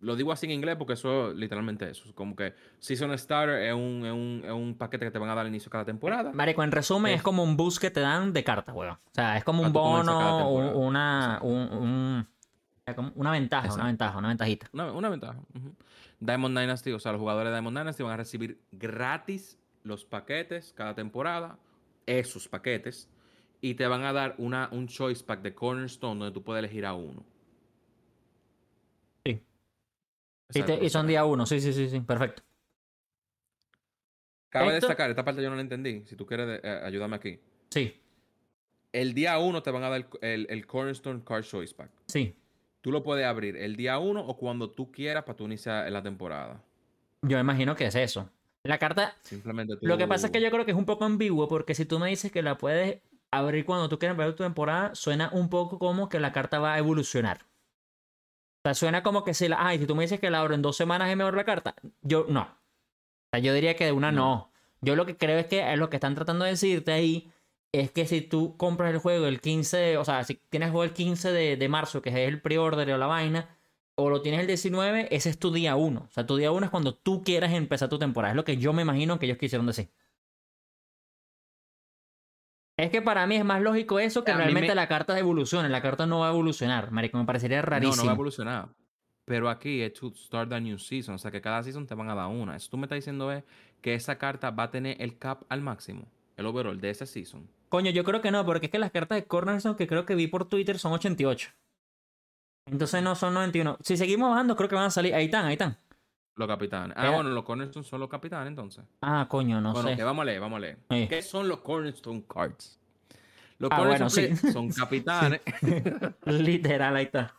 Lo digo así en inglés porque eso es literalmente eso. Es como que Season Starter es un, es un- es un paquete que te van a dar al inicio de cada temporada. Marico, en resumen, es, Es- como un boost que te dan de cartas, weón. O sea, es como un bono, una, un, como una ventaja, una ventaja, una ventajita. Una, una ventaja. ujú. Diamond Dynasty, o sea, los jugadores de Diamond Dynasty van a recibir gratis los paquetes cada temporada, esos paquetes, y te van a dar una, un choice pack de Cornerstone donde tú puedes elegir a uno. Sí. Y, te- son día uno, sí, sí, sí, sí, perfecto. Cabe esto- destacar, esta parte yo no la entendí. Si tú quieres, eh, ayúdame aquí. Sí, El día uno te van a dar el, el- el Cornerstone Card Choice Pack. sí. Tú lo puedes abrir el día uno o cuando tú quieras para tú iniciar la temporada. Yo imagino que es eso. La carta, Simplemente tú... lo que pasa es que yo creo que es un poco ambiguo porque si tú me dices que la puedes abrir cuando tú quieras ver tu temporada, suena un poco como que la carta va a evolucionar. O sea, suena como que si la... Ay, si tú me dices que la abro en dos semanas es mejor la carta, yo no. O sea, yo diría que de una no. No. Yo lo que creo es que es lo que están tratando de decirte ahí es que si tú compras el juego el 15, o sea, si tienes el juego el 15 de, de marzo, que es el pre-order o la vaina, o lo tienes el 19, ese es tu día 1. O sea, tu día 1 es cuando tú quieras empezar tu temporada. Es lo que yo me imagino que ellos quisieron decir. Es que para mí es más lógico eso que A realmente me- la carta evolucione. La carta no va a evolucionar, marico. Me parecería No, rarísimo. no va a evolucionar. Pero aquí es to start the new season. O sea que cada season te van a dar una. Eso tú me estás diciendo es que esa carta va a tener el cap al máximo. El overall de ese season. Coño, yo creo que no, porque es que las cartas de Cornerstone que creo que vi por Twitter son 88. Entonces no son 91. Si seguimos bajando, creo que van a salir. Ahí están, ahí están. Los capitanes. Ah, bueno, los Cornerstone son los capitanes entonces. Ah, coño, no bueno, sé. que vamos a leer, vamos a leer. Sí. ¿Qué son los Cornerstone Cards? Los Ah, bueno, sí. Son capitanes Literal, ahí está.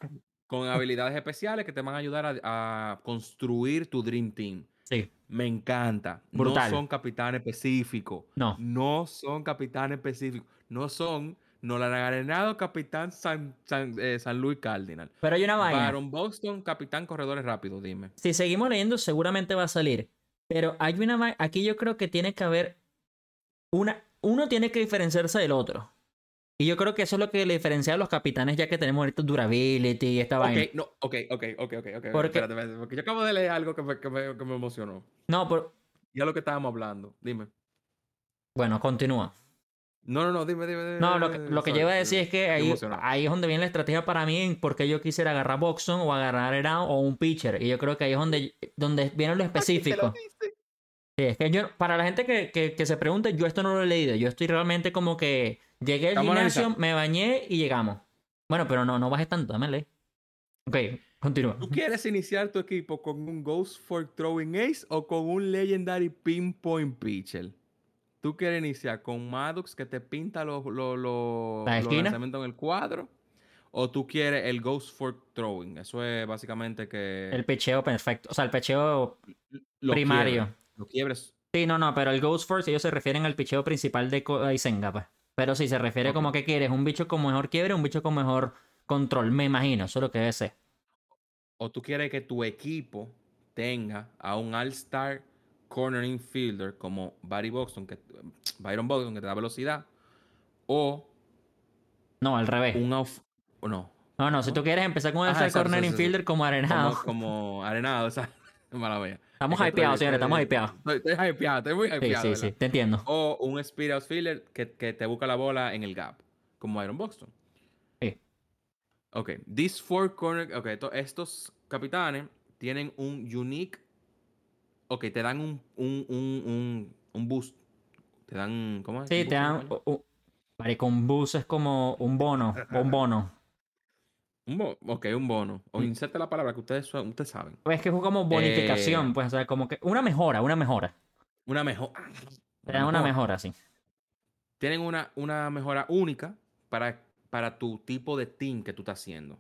con habilidades especiales que te van a ayudar a, a construir tu Dream Team. Sí. Me encanta. Brutal. No son capitanes específicos. No. No son capitanes específicos. No son Nolan Arenado, capitán San, San, eh, San Luis Cardinal. Pero hay una vaina. Baron Boston, capitán corredores rápidos, dime. Si seguimos leyendo, seguramente va a salir. Pero hay una vaina. Aquí yo creo que tiene que haber. Una. Uno tiene que diferenciarse del otro. Y yo creo que eso es lo que le diferencia a los capitanes, ya que tenemos ahorita durability y esta vaina. Ok, no, ok, ok, ok, ok, ok. Porque- Espérate, espérate, porque yo acabo de leer algo que me, que me, que me emocionó. No, pero. Ya lo que estábamos hablando. Dime. Bueno, continúa. No, no, no, dime, dime. dime, No, lo que, lo que yo iba a decir es que ahí, es donde viene la estrategia para mí en por qué yo quisiera agarrar Boxon o agarrar Arenado o un pitcher. Y yo creo que ahí es donde, donde viene lo Te lo específico. Sí, es que yo, para la gente que, que, que se pregunte, yo esto no lo he leído. Yo estoy realmente como que llegué al Estamos gimnasio, analizando. me bañé y llegamos. Bueno, pero no, no bajes tanto, dame leer. Ok, continúa. ¿Tú quieres iniciar tu equipo con un Ghost Fork Throwing Ace o con un Legendary Pinpoint Pitcher? ¿Tú quieres iniciar con Maddox que te pinta los, los, los, ¿La los esquina? lanzamientos en el cuadro? ¿O tú quieres el Ghost Fork Throwing? Eso es básicamente que... El pecheo perfecto. O sea, el pecheo lo primario. quiebres. Lo quiebres. Sí, no, no, pero el Ghost Force ellos se refieren al picheo principal de Ko- Isenga, pues. Pero sí, se refiere como que quieres un bicho con mejor quiebre, un bicho con mejor control, me imagino, eso es lo que debe ser. ¿O tú quieres que tu equipo tenga a un All-Star Corner Infielder como Barry Boston, que, Byron Boston, que te da velocidad? ¿O No, al revés. un off... o no, No, no, si tú quieres empezar con el Ajá, exacto, corner sí, sí, sí. infielder como arenado. como, como arenado, o sea, mala mía. Estamos Es hypeados, señores, estamos estoy- hypeados. Estoy, hypeado, estoy muy Sí, hypeado. sí, ¿verdad? sí, te entiendo. O un Speed Outfielder que, que te busca la bola en el gap, como Iron Boston. Sí. Ok, these four corner, ok, to- estos capitanes tienen un unique, ok, te dan un, un, un, un, un boost. Te dan, ¿cómo es? Sí, ¿Un te boost dan. Marico, un bus es como un bono, un bono. Un ok, un bono. O Mm. inserte la palabra que ustedes, ustedes saben. Es que es como bonificación, Eh, pues, o sea, como que. Una mejora, una mejora. Una mejor. Te dan una mejora, sí. tienen una, una mejora única para, para tu tipo de team que tú estás haciendo.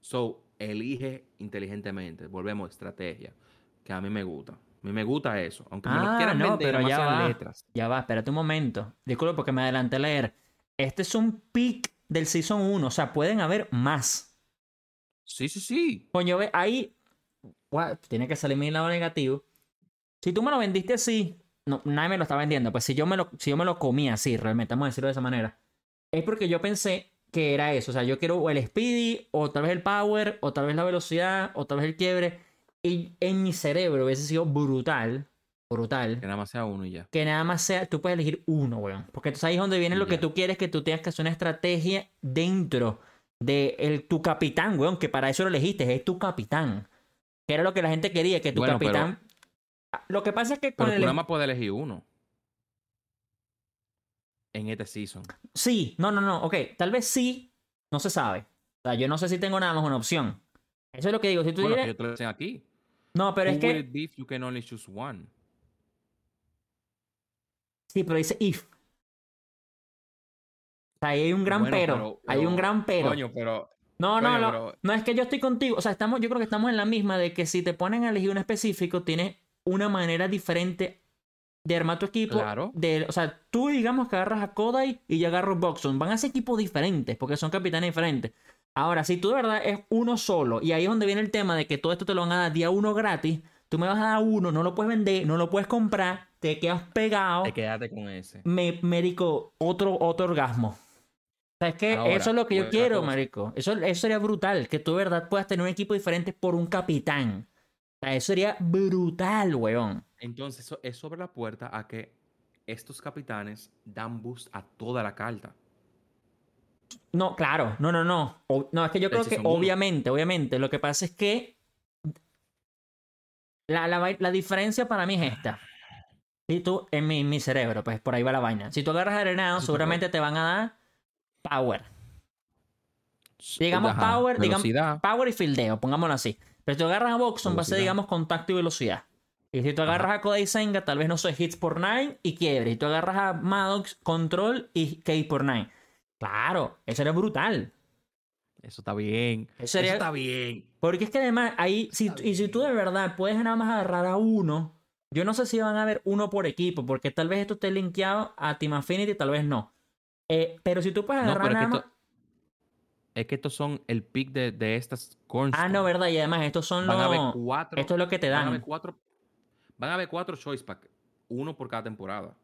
So, elige inteligentemente. Volvemos, estrategia. Que a mí me gusta. A mí me gusta eso. Aunque me lo Ah, quieran no, vender pero ya va. letras. Ya va, espérate un momento. Disculpe porque me adelanté a leer. este es un pick del Season 1. O sea, pueden haber más. Sí, sí, sí. Coño, ve, ahí. Guau, tiene que salir mi lado negativo. Si tú me lo vendiste así, no, nadie me lo está vendiendo. Pues si yo me lo, si yo me lo comí así, realmente, vamos a decirlo de esa manera. Es porque yo pensé que era eso. O sea, yo quiero el speedy, o tal vez el power, o tal vez la velocidad, o tal vez el quiebre. Y en mi cerebro hubiese sido brutal. Brutal. Que nada más sea uno y ya. Que nada más sea, tú puedes elegir uno, weón. Porque entonces ahí es donde viene lo que tú quieres, que tú tengas que hacer una estrategia dentro de el, tu capitán, weón. Que para eso lo elegiste, es tu capitán. Que era lo que la gente quería, que tu Bueno, pero- capitán. Lo que pasa es que con Pero el. más puedes elegir uno. En este season. Sí, no, no, no. Ok, tal vez sí, no se sabe. O sea, yo no sé si tengo nada más una opción. Eso es lo que digo. Si tú Bueno, que te lo aquí. No, pero Who es que. if you can only choose one? Sí, pero dice if. O sea, ahí hay un gran Bueno, pero. pero- Hay un gran pero. Coño, pero. No, no, Coño, no. pero- No es que yo estoy contigo. O sea, estamos, yo creo que estamos en la misma de que si te ponen a elegir un específico, tienes una manera diferente de armar tu equipo. Claro. De, o sea, tú digamos que agarras a Kodai y yo agarro Boxon. Van a ser equipos diferentes porque son capitanes diferentes. Ahora, si tú de verdad es uno solo, y ahí es donde viene el tema de que todo esto te lo van a dar día uno gratis, tú me vas a dar uno, no lo puedes vender, no lo puedes comprar, te quedas pegado. Te quedaste con ese. me, marico, otro, otro orgasmo. O sea, es que Ahora, eso es lo que yo otra quiero, marico. Eso, eso sería brutal, que tú de verdad puedas tener un equipo diferente por un capitán. O sea, eso sería brutal, weón. Entonces, eso, eso abre la puerta a que estos capitanes dan boost a toda la carta. No, claro, no, no, no. O- no, es que yo creo que obviamente, obviamente, lo que pasa es que la, la, la diferencia para mí es esta. Si tú, en mi, mi cerebro, pues por ahí va la vaina. Si tú agarras arenado, seguramente te van a dar power. Digamos Ajá, power, digamos velocidad. power y fildeo, pongámoslo así. Pero si tú agarras a Boxon, va a ser, Velocidad. digamos, contacto y velocidad. Y si tú agarras a Kodai Senga, tal vez no sé, hits por 9 y quiebre. Y tú agarras a Maddox, control y K por 9. Claro, eso era brutal. Eso está bien. Eso está bien. Porque es que además, ahí, si, y si tú de verdad puedes nada más agarrar a uno, yo no sé si van a haber uno por equipo, porque tal vez esto esté linkeado a Team Affinity, tal vez no. Eh, pero si tú puedes agarrar nada más. es que estos son el pick de, de estas Ah, cornerstone. no, verdad, y además estos son Van los. cuatro. Esto es lo que te Van a dan. haber cuatro. Van a haber cuatro choice pack. Uno por cada temporada.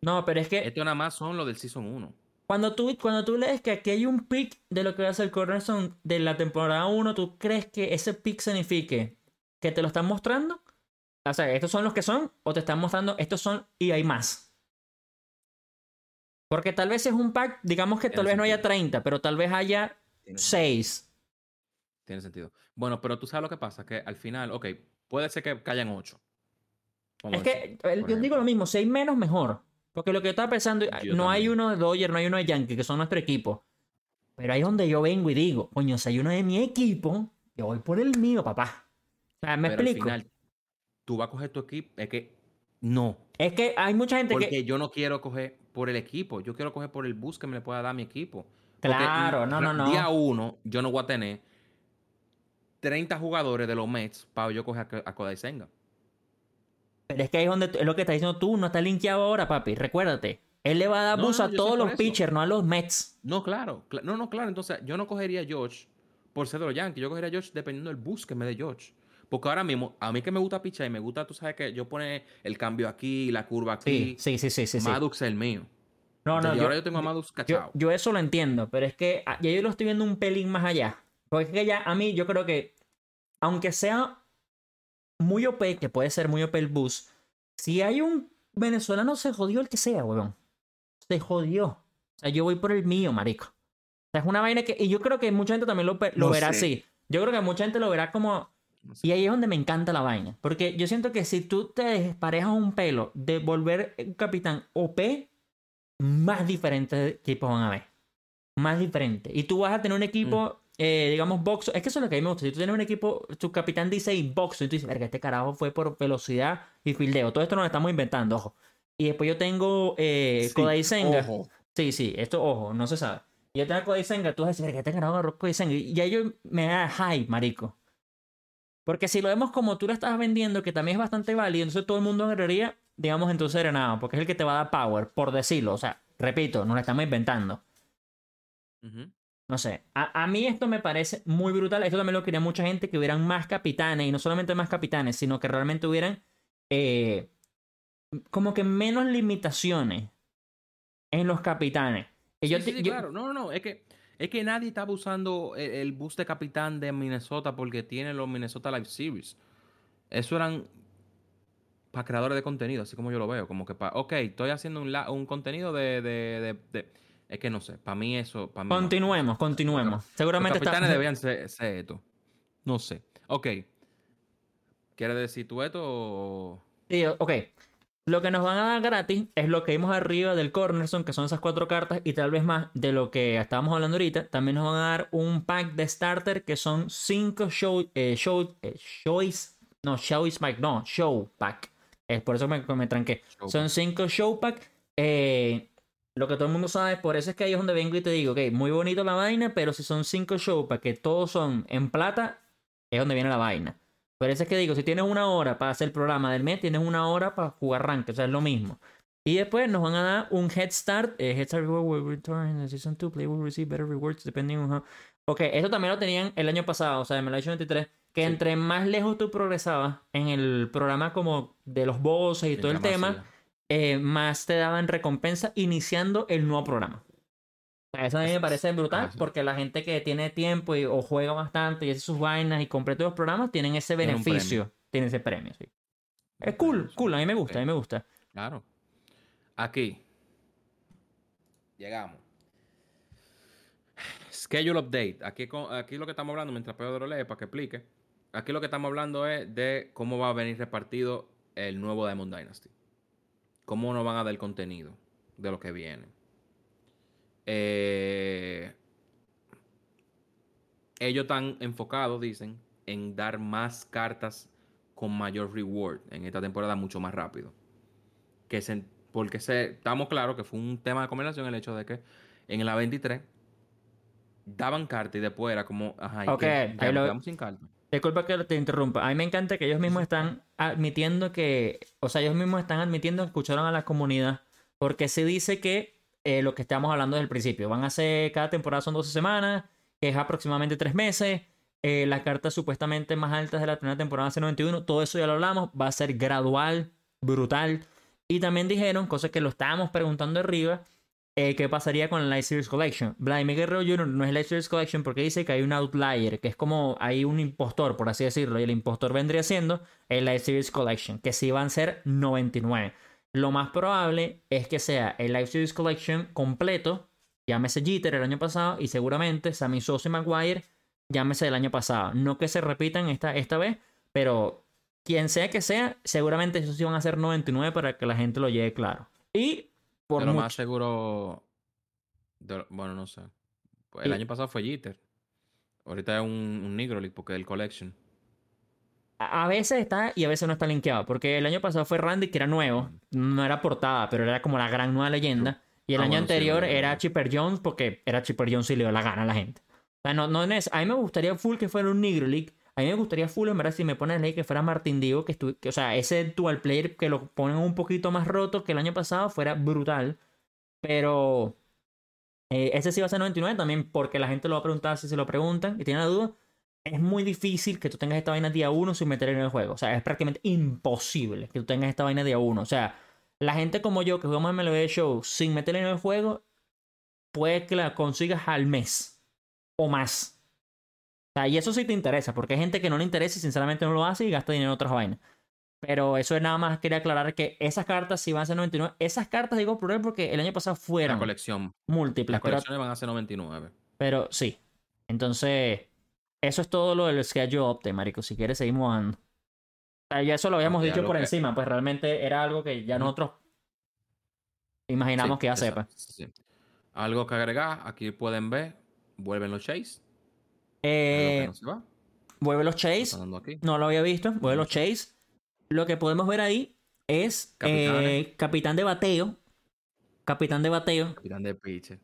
No, pero es que Esto nada más son los del Season 1. Cuando tú, cuando tú lees que aquí hay un pick de lo que va a ser el Cornerstone de la temporada 1, ¿tú crees que ese pick signifique que te lo están mostrando? O sea, estos son los que son, o te están mostrando, estos son y hay más. Porque tal vez es un pack, digamos que tal Tiene vez no haya sentido. 30, pero tal vez haya 6. Tiene sentido. Bueno, pero tú sabes lo que pasa, que al final, ok, puede ser que ocho. Vamos Es a que yo digo lo mismo, si hay menos, mejor. Porque lo que yo estaba pensando, Yo no hay uno de Dodger, no hay uno de Yankee, que son nuestro equipo. Pero ahí es donde yo vengo y digo, coño, si hay uno de mi equipo, yo voy por el mío, papá. O sea, me Pero al explico. final, tú vas a coger tu equipo. Es que no. Es que hay mucha gente Porque que. yo no quiero coger por el equipo. Yo quiero coger por el bus que me le pueda dar mi equipo. Porque Claro, no, no, no. Día uno, yo no voy a tener 30 jugadores de los Mets para yo coger a, a Kodai Senga. Pero es que ahí es donde es lo que estás diciendo tú, no está linkeado ahora, papi. Recuérdate. Él le va a dar No, bus no, a todos los pitchers, no a los Mets. No, claro. cla- No, no, claro. Entonces, yo no cogería a George por ser de los Yankees. Yo cogería a George dependiendo del bus que me dé George. Porque ahora mismo, a mí que me gusta pichar y me gusta, tú sabes que yo pone el cambio aquí, la curva aquí. sí, sí, sí, sí. sí. Madux es el mío. No, no, y yo, ahora yo tengo a Madux cachado. yo eso lo entiendo, pero es que ah, ya yo lo estoy viendo un pelín más allá. Porque es que ya a mí yo creo que, aunque sea muy OP, que puede ser muy OP el bus, si hay un venezolano se jodió el que sea, weón. Se jodió. O sea, yo voy por el mío, marico. O sea, es una vaina que, y yo creo que mucha gente también lo, pe- lo No verá sé. así. Yo creo que mucha gente lo verá como, No sé. y ahí es donde me encanta la vaina. Porque yo siento que si tú te desparejas un pelo de volver un capitán OP, más diferentes equipos van a ver. Más diferentes. Y tú vas a tener un equipo, eh, digamos, box. Es que eso es lo que a mí me gusta. Si tú tienes un equipo, tu capitán dice y box, y tú dices, verga, este carajo fue por velocidad y fildeo. Todo esto nos lo estamos inventando, ojo. Y después yo tengo eh, Sí, Kodai Senga. ojo. Sí, sí, esto, ojo, no se sabe. Y yo tengo Kodai Senga, tú vas a decir, verga, este carajo agarró Kodai Senga. Y ya yo me da hype, marico. Porque si lo vemos como tú lo estás vendiendo, que también es bastante válido, entonces todo el mundo agarraría, digamos, en tu serenado, porque es el que te va a dar power, por decirlo. O sea, repito, no lo estamos inventando. No sé, a, a mí esto me parece muy brutal. Esto también lo quería mucha gente, que hubieran más capitanes, y no solamente más capitanes, sino que realmente hubieran eh, como que menos limitaciones en los capitanes. Y yo Sí, sí, sí, yo- claro. No, no, no. Es que, es que nadie estaba usando el, el bus de capitán de Minnesota porque tiene los Minnesota Live Series. Eso eran para creadores de contenido, así como yo lo veo. Como que para, ok, estoy haciendo un, la- un contenido de, de, de- de- Es que no sé, para mí eso... Para mí no. Continuemos, continuemos. Los Seguramente está... capitanes debían ser, ser esto. No sé. Ok. ¿Quieres decir tú esto o...? Sí, ok. Lo que nos van a dar gratis es lo que vimos arriba del Cornerson, que son esas cuatro cartas, y tal vez más de lo que estábamos hablando ahorita. También nos van a dar un pack de starter que son cinco show, eh, show, eh, choice, no, choice pack, no, show pack. Es por eso me, me tranqué. Show Son cinco show pack. eh, lo que todo el mundo sabe, por eso es que ahí es donde vengo y te digo, ok, muy bonito la vaina, pero si son cinco show pack que todos son en plata, es donde viene la vaina. Por eso es que digo, si tienes una hora para hacer el programa del mes, tienes una hora para jugar rank, o sea, es lo mismo. Y después nos van a dar un Head Start. eh, head Start Reward will return in the Season 2. Play will receive better rewards depending on how... Ok, eso también lo tenían el año pasado, o sea, en el año 23. Que Sí. entre más lejos tú progresabas en el programa como de los bosses y todo el tema, eh, más te daban recompensa iniciando el nuevo programa. Eso a mí me parece brutal porque la gente que tiene tiempo y, o juega bastante y hace sus vainas y completa los programas tienen ese beneficio. Tienen ese premio, sí. Es cool, cool, a mí me gusta, a mí me gusta. Claro. Aquí. Llegamos. Schedule update. Aquí, aquí lo que estamos hablando, mientras Pedro lee para que explique. Aquí lo que estamos hablando es de cómo va a venir repartido el nuevo Diamond Dynasty. Cómo nos van a dar el contenido de lo que viene. Eh, ellos están enfocados, dicen, en dar más cartas con mayor reward en esta temporada mucho más rápido. Que se, porque se, estamos claros que fue un tema de conversación el hecho de que en la 23 daban cartas y después era como, ajá, ¿y Ok, qué? Ya ahí nos lo- quedamos sin cartas. Disculpa que te interrumpa. A mí me encanta que ellos mismos están admitiendo que, o sea, ellos mismos están admitiendo que escucharon a la comunidad, porque se dice que eh, lo que estamos hablando desde el principio, van a ser, cada temporada son 12 semanas, que es aproximadamente 3 meses, eh, las cartas supuestamente más altas de la primera temporada van a ser 91, todo eso ya lo hablamos, va a ser gradual, brutal, y también dijeron, cosas que lo estábamos preguntando arriba, eh, qué pasaría con la Light Series Collection. Vladimir Guerrero Jr. no es Light Series Collection porque dice que hay un outlier, que es como hay un impostor, por así decirlo, y el impostor vendría siendo el Light Series Collection, que sí van a ser 99. Lo más probable es que sea el Live Series Collection completo, llámese Jeter el año pasado, y seguramente Sammy Sosa y Maguire, llámese el año pasado. No que se repitan esta, esta vez, pero quien sea que sea, seguramente esos sí van a ser 99 para que la gente lo lleve claro. Y por De lo mucho. más seguro. de lo- bueno, no sé. Pues el Y- año pasado fue Jeter. Ahorita es un, un Negro League porque es el Collection. A veces está y a veces no está linkeado. Porque el año pasado fue Randy, que era nuevo. No era portada, pero era como la gran nueva leyenda. Y el Ah, año bueno, anterior era. Chipper Jones, porque era Chipper Jones y le dio la gana a la gente. O sea, no, no es- a mí me gustaría full que fuera un Negro League. A mí me gustaría full, en verdad, si me pones ley que fuera Martin Diego, que, estu- que, o sea, ese dual player que lo ponen un poquito más roto que el año pasado fuera brutal. Pero eh, ese sí va a ser 99 también porque la gente lo va a preguntar si se lo preguntan y tiene la duda. Es muy difícil que tú tengas esta vaina día 1 sin meter en el juego. O sea, es prácticamente imposible que tú tengas esta vaina día 1. O sea, la gente como yo que jugamos MLB Show sin meterla en el juego, puede que la consigas al mes o más. O sea, y eso sí te interesa, porque hay gente que no le interesa y sinceramente no lo hace y gasta dinero en otras vainas. Pero eso es nada más, quería aclarar que esas cartas sí van a ser 99. Esas cartas digo por él porque el año pasado La fueron colección. múltiples, Las pero, colecciones van a ser 99. pero sí. Entonces, eso es todo lo del schedule update, marico. Si quieres, seguimos bajando. O sea, ya eso lo habíamos Ok, dicho por que- encima, pues realmente era algo que ya nosotros imaginamos Sí, que ya sepa. sí. Algo que agregar, aquí pueden ver, vuelven los Chase. Eh, algo que no se va. vuelve los Chase. No lo había visto. Vuelve los Chase. Lo que podemos ver ahí es eh, capitán de bateo. Capitán de bateo. Capitán de pitcher.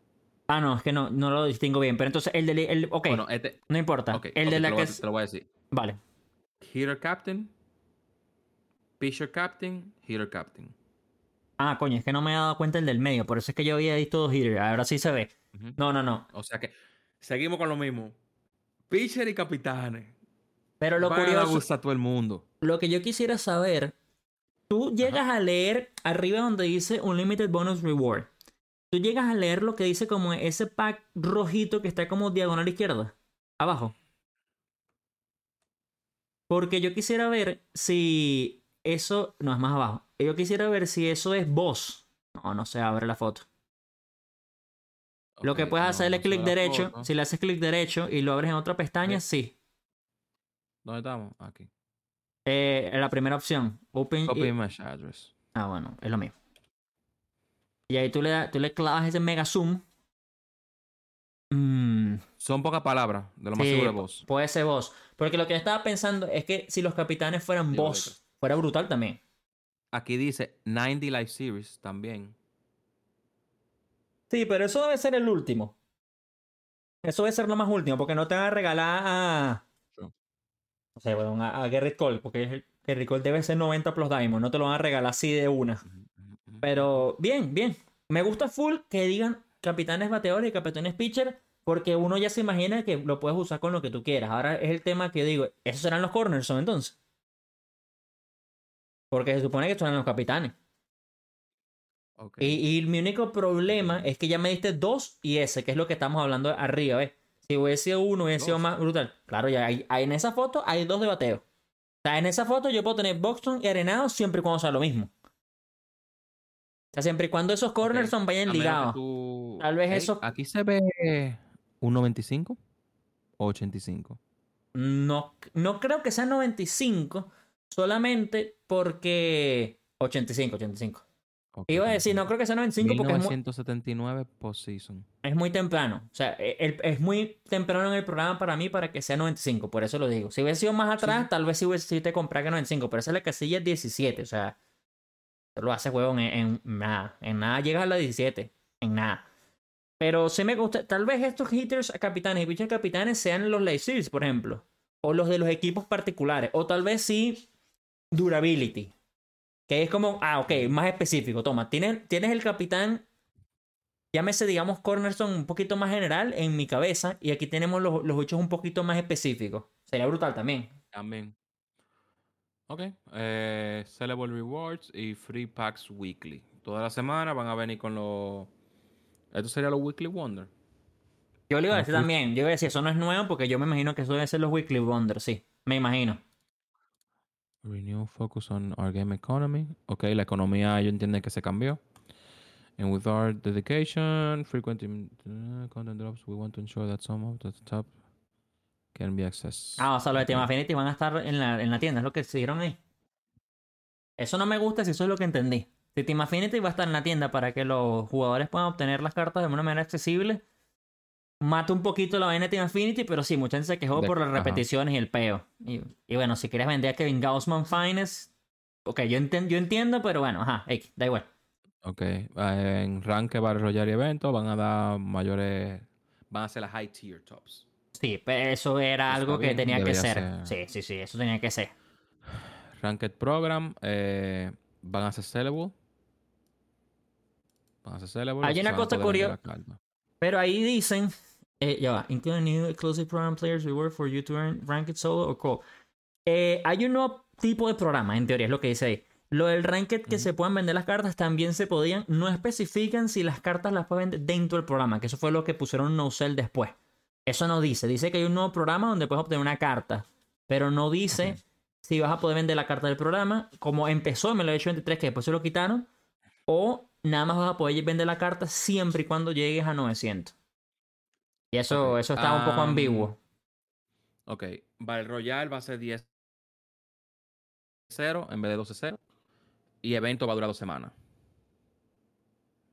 Ah, no, es que no, no lo distingo bien. Pero entonces el de... El, ok, Bueno, este. no importa. el de la que... voy, es- te lo voy a decir. Vale. Hitter Captain. Pitcher Captain. Hitter Captain. Ah, coño, es que no me he dado cuenta el del medio. Por eso es que yo había visto dos hitters. Ahora sí se ve. No, no, no. O sea que seguimos con lo mismo. Pitcher y capitanes. Pero lo Van curioso, a todo el mundo. lo que yo quisiera saber, tú llegas a leer arriba donde dice Unlimited Bonus Reward. Tú llegas a leer lo que dice como ese pack rojito que está como diagonal izquierda. Abajo. Porque yo quisiera ver si eso. No, es más abajo. Yo quisiera ver si eso es voz. No, no se abre la foto. Lo que puedes no, no se clic derecho. foto. Si le haces clic derecho y lo abres en otra pestaña, sí. ¿Dónde estamos? Aquí. Eh, la primera opción. Open. Copy image address. Ah, bueno, es lo mismo. Y ahí tú le, tú le clavas ese mega zoom. Mm, Son pocas palabras, de lo más sí, seguro de voz. Puede ser voz. Porque lo que yo estaba pensando es que si los capitanes fueran Digo, voz, fuera brutal también. Aquí dice 90 Live Series también. Sí, pero eso debe ser el último. Eso debe ser lo más último, porque no te van a regalar a. Sure. No sé, bueno, a, a Gerrit Cole, porque Gerrit Cole debe ser 90 plus Diamond, no te lo van a regalar así de una. Pero bien, bien. Me gusta full que digan capitanes bateadores y capitanes pitcher, porque uno ya se imagina que lo puedes usar con lo que tú quieras. Ahora es el tema que digo, esos serán los corners, ¿son entonces? Porque se supone que son los capitanes. Y, y mi único problema es que ya me diste dos y ese, que es lo que estamos hablando arriba, ¿ves? Si hubiese sido uno, hubiese sido más brutal. Claro, ya hay, hay- en esa foto hay dos de bateo. O sea, en esa foto yo puedo tener Boxton y Arenado siempre y cuando sea lo mismo. Sea, siempre y cuando esos corners son vayan ligados. tú- Tal vez eso- Aquí se ve un 95 o 85. No, no creo que sea 95, solamente porque... 85, 85. Ok, Iba a decir, no creo que sea 95 porque es muy, 1979 postseason. es muy temprano. O sea, e- es muy temprano en el programa para mí para que sea 95, por eso lo digo. Si hubiese sido más atrás, tal vez sí hubiese sí te comprar que 95, pero esa es la casilla 17, o sea, lo hace huevón en, en nada, en nada llegas a la 17, en nada. Pero sí me gusta, tal vez estos hitters capitanes y pitchers capitanes sean los Series, por ejemplo, o los de los equipos particulares, o tal vez sí durability, que es como, ah, ok, más específico, toma, tienes, tienes el capitán llámese, digamos, Cornerstone un poquito más general en mi cabeza. Y aquí tenemos los, los un poquito más específicos. Sería brutal también. También. Ok. Eh, sellable rewards y free packs weekly. Toda la semana van a venir con los. Esto sería los weekly wonder. Yo le iba a decir también, yo iba a decir, eso no es nuevo porque yo me imagino que eso debe ser los Weekly Wonder, sí. Me imagino. Renew focus on our game economy. Ok, la economía yo entiendo que se cambió. And with our dedication, frequent uh, content drops, we want to ensure that some of the top can be accessed. Ah, o sea, los de Team. Affinity van a estar en la, en la tienda, es lo que hicieron ahí. Eso no me gusta si eso es lo que entendí. Si Team Affinity va a estar en la tienda para que los jugadores puedan obtener las cartas de una manera accesible, mata un poquito la vaina de Team Affinity, pero sí, mucha gente se quejó De- por las ajá. repeticiones y el peo. Y, y bueno, si quieres vender a Kevin Gaussman Finest, ok, yo, enten- yo entiendo, pero bueno, ajá, da igual. Ok, en rank Battle Royale y evento van a dar mayores. Van a ser las high tier tops. Sí, pero eso era Está algo que tenía que ser. ser. Sí, sí, sí, eso tenía que ser. Ranked Program eh, van a ser sellable. Van a ser sellable. Hay una cosa poder vender curio- la carta. Pero ahí dicen, eh, ya va, new exclusive program players reward for you to earn ranked solo or co. Eh, hay un nuevo tipo de programa, en teoría, es lo que dice ahí. Lo del ranked que se puedan vender las cartas también se podían, no especifican si las cartas las pueden vender dentro del programa, que eso fue lo que pusieron no sell después. Eso no dice, dice que hay un nuevo programa donde puedes obtener una carta, pero no dice si vas a poder vender la carta del programa, como empezó en el 23 que después se lo quitaron, o nada más vas a poder vender la carta siempre y cuando llegues a 900. Y eso, eso está un poco Am, ambiguo. Ok, Battle Royale va a ser 10-0 en vez de 12-0. Y evento va a durar dos semanas.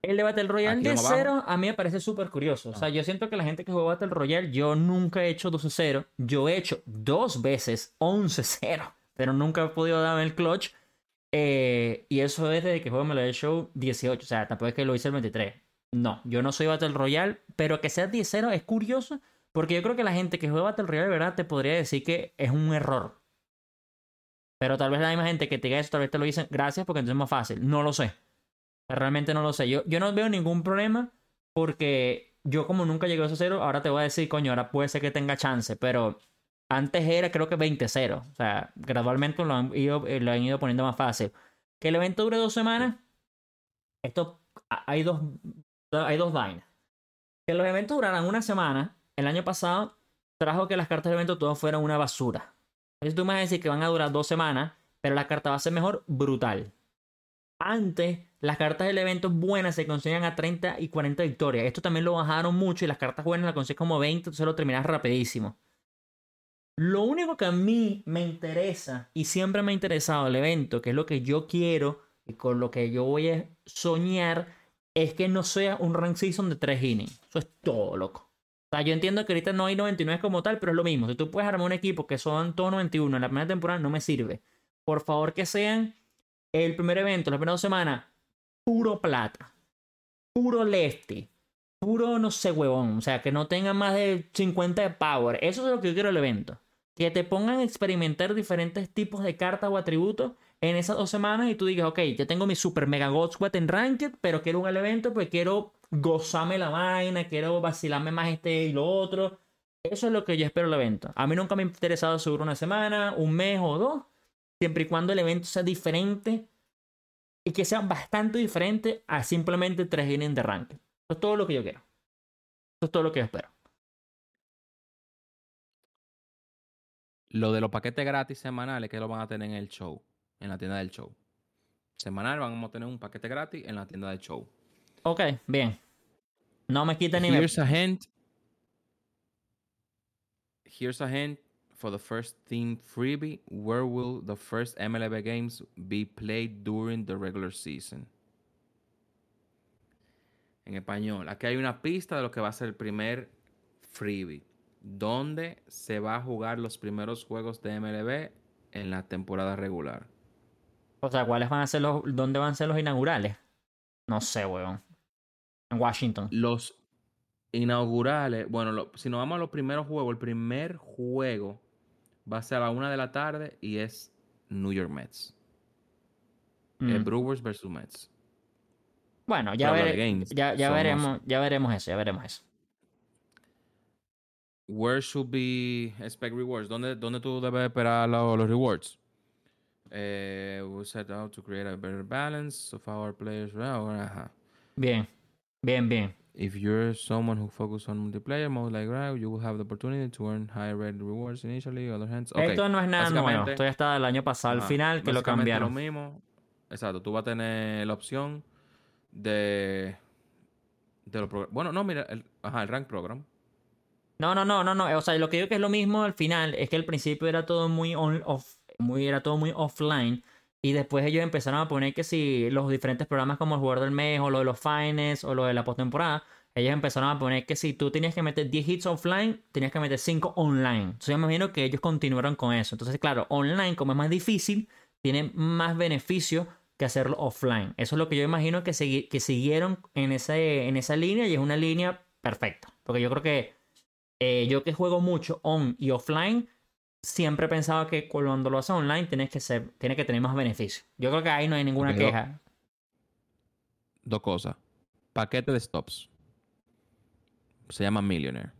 El de Battle Royale de cero a mí me parece súper curioso. O sea, Ah. yo siento que la gente que juega Battle Royale, yo nunca he hecho 12-0. Yo he hecho dos veces 11-0, pero nunca he podido darme el clutch. Eh, y eso es desde que juego me lo he hecho 18. O sea, tampoco es que lo hice el 23. No, yo no soy Battle Royale, pero que sea 10-0 es curioso. Porque yo creo que la gente que juega Battle Royale, verdad, te podría decir que es un error. Pero tal vez la misma gente que te diga eso, tal vez te lo dicen gracias porque entonces es más fácil. No lo sé. Realmente no lo sé. Yo, yo no veo ningún problema porque yo como nunca llegué a esos cero, ahora te voy a decir, coño, ahora puede ser que tenga chance, pero antes era creo que 20-0. O sea, gradualmente lo han, ido, eh, lo han ido poniendo más fácil. Que el evento dure dos semanas, esto hay dos, hay dos vainas. Que los eventos duraran una semana, el año pasado trajo que las cartas del evento todas fueran una basura. Entonces tú me vas a decir que van a durar dos semanas, pero la carta va a ser mejor, brutal. Antes, las cartas del evento buenas se conseguían a 30 y 40 victorias. Esto también lo bajaron mucho y las cartas buenas las consigues como 20, entonces lo terminas rapidísimo. Lo único que a mí me interesa y siempre me ha interesado el evento, que es lo que yo quiero y con lo que yo voy a soñar, es que no sea un rank season de 3 innings. Eso es todo, loco. O sea, yo entiendo que ahorita no hay 99 como tal, pero es lo mismo. Si tú puedes armar un equipo que son todos 91 en la primera temporada, no me sirve. Por favor, que sean el primer evento, la primera semana, puro plata. Puro lefty. Puro, no sé, huevón. O sea, que no tengan más de 50 de power. Eso es lo que yo quiero del evento. Que te pongan a experimentar diferentes tipos de cartas o atributos en esas dos semanas y tú digas, ok, ya tengo mi super mega God en Ranked, pero quiero un evento, pues quiero gozarme la vaina, quiero vacilarme más este y lo otro. Eso es lo que yo espero del evento. A mí nunca me ha interesado subir una semana, un mes o dos, siempre y cuando el evento sea diferente y que sea bastante diferente a simplemente tres innings de ranking. Eso es todo lo que yo quiero. Eso es todo lo que yo espero. Lo de los paquetes gratis semanales que lo van a tener en el show, en la tienda del show. Semanal vamos a tener un paquete gratis en la tienda del show. Ok, bien. No me quita ni Here's a hint. Here's a hint for the first team freebie. Where will the first MLB games be played during the regular season? En español. Aquí hay una pista de lo que va a ser el primer freebie. ¿Dónde se va a jugar los primeros juegos de MLB en la temporada regular? O sea, ¿cuáles van a ser los, dónde van a ser los inaugurales? No sé, weón. En Washington. Los inaugurales, bueno, si nos vamos a los primeros juegos, el primer juego va a ser a la una de la tarde y es New York Mets. Mm. Brewers versus Mets. Bueno, ya, ya, ya veremos, ya veremos eso, ya veremos eso. Where should be expect rewards? ¿Dónde, dónde tú debes esperar los, los rewards? Uh, we set out to create a better balance of our players. Bien. Bien, bien. If you're someone who focuses on multiplayer mode like right, you will have the opportunity to earn higher rate rewards initially. Other hands. Okay. Esto no es nada nuevo. Esto ya estaba el año pasado al final que lo cambiaron. lo mismo. Exacto. Tú vas a tener la opción de. de los bueno, no, mira. El, ajá, el rank program. No, no, no, no, no. O sea, lo que digo que es lo mismo al final es que al principio era todo muy on, off, muy, era todo muy offline. Y después ellos empezaron a poner que si los diferentes programas como el jugador del mes o lo de los fines o lo de la postemporada, ellos empezaron a poner que si tú tenías que meter 10 hits offline, tenías que meter 5 online. Entonces yo me imagino que ellos continuaron con eso. Entonces, claro, online, como es más difícil, tiene más beneficio que hacerlo offline. Eso es lo que yo imagino que, que siguieron en, ese, en esa línea y es una línea perfecta. Porque yo creo que eh, yo que juego mucho on y offline, siempre he pensado que cuando lo haces online tienes que ser, tiene que tener más beneficio. Yo creo que ahí no hay ninguna queja. Dos cosas. Paquete de stops. Se llama Millionaire.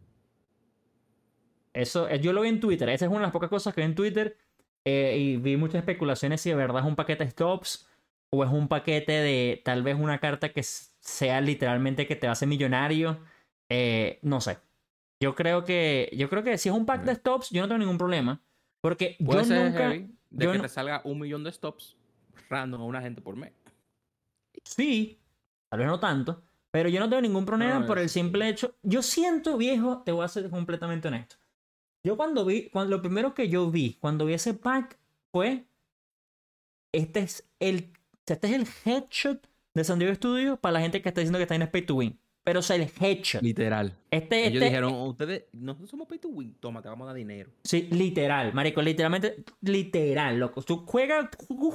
Eso, eh, yo lo vi en Twitter. Esa es una de las pocas cosas que vi en Twitter. Eh, y vi muchas especulaciones si de verdad es un paquete de stops o es un paquete de tal vez una carta que sea literalmente que te hace millonario. Eh, no sé. Yo creo que, yo creo que si es un pack de stops, yo no tengo ningún problema. Porque yo nunca. de que te salga un millón de stops random a una gente por mes. Sí, tal vez no tanto. Pero yo no tengo ningún problema por el simple hecho. Yo siento, viejo, te voy a ser completamente honesto. Yo cuando vi, cuando, lo primero que yo vi cuando vi ese pack fue. Este es el. Este es el headshot de San Diego Studios para la gente que está diciendo que está en Space to Win pero es el headshot. Literal. Este, Ellos este, dijeron, ustedes, nosotros somos pay to win, toma, te vamos a dar dinero. Sí, literal, marico, literalmente, literal, loco. Tú juegas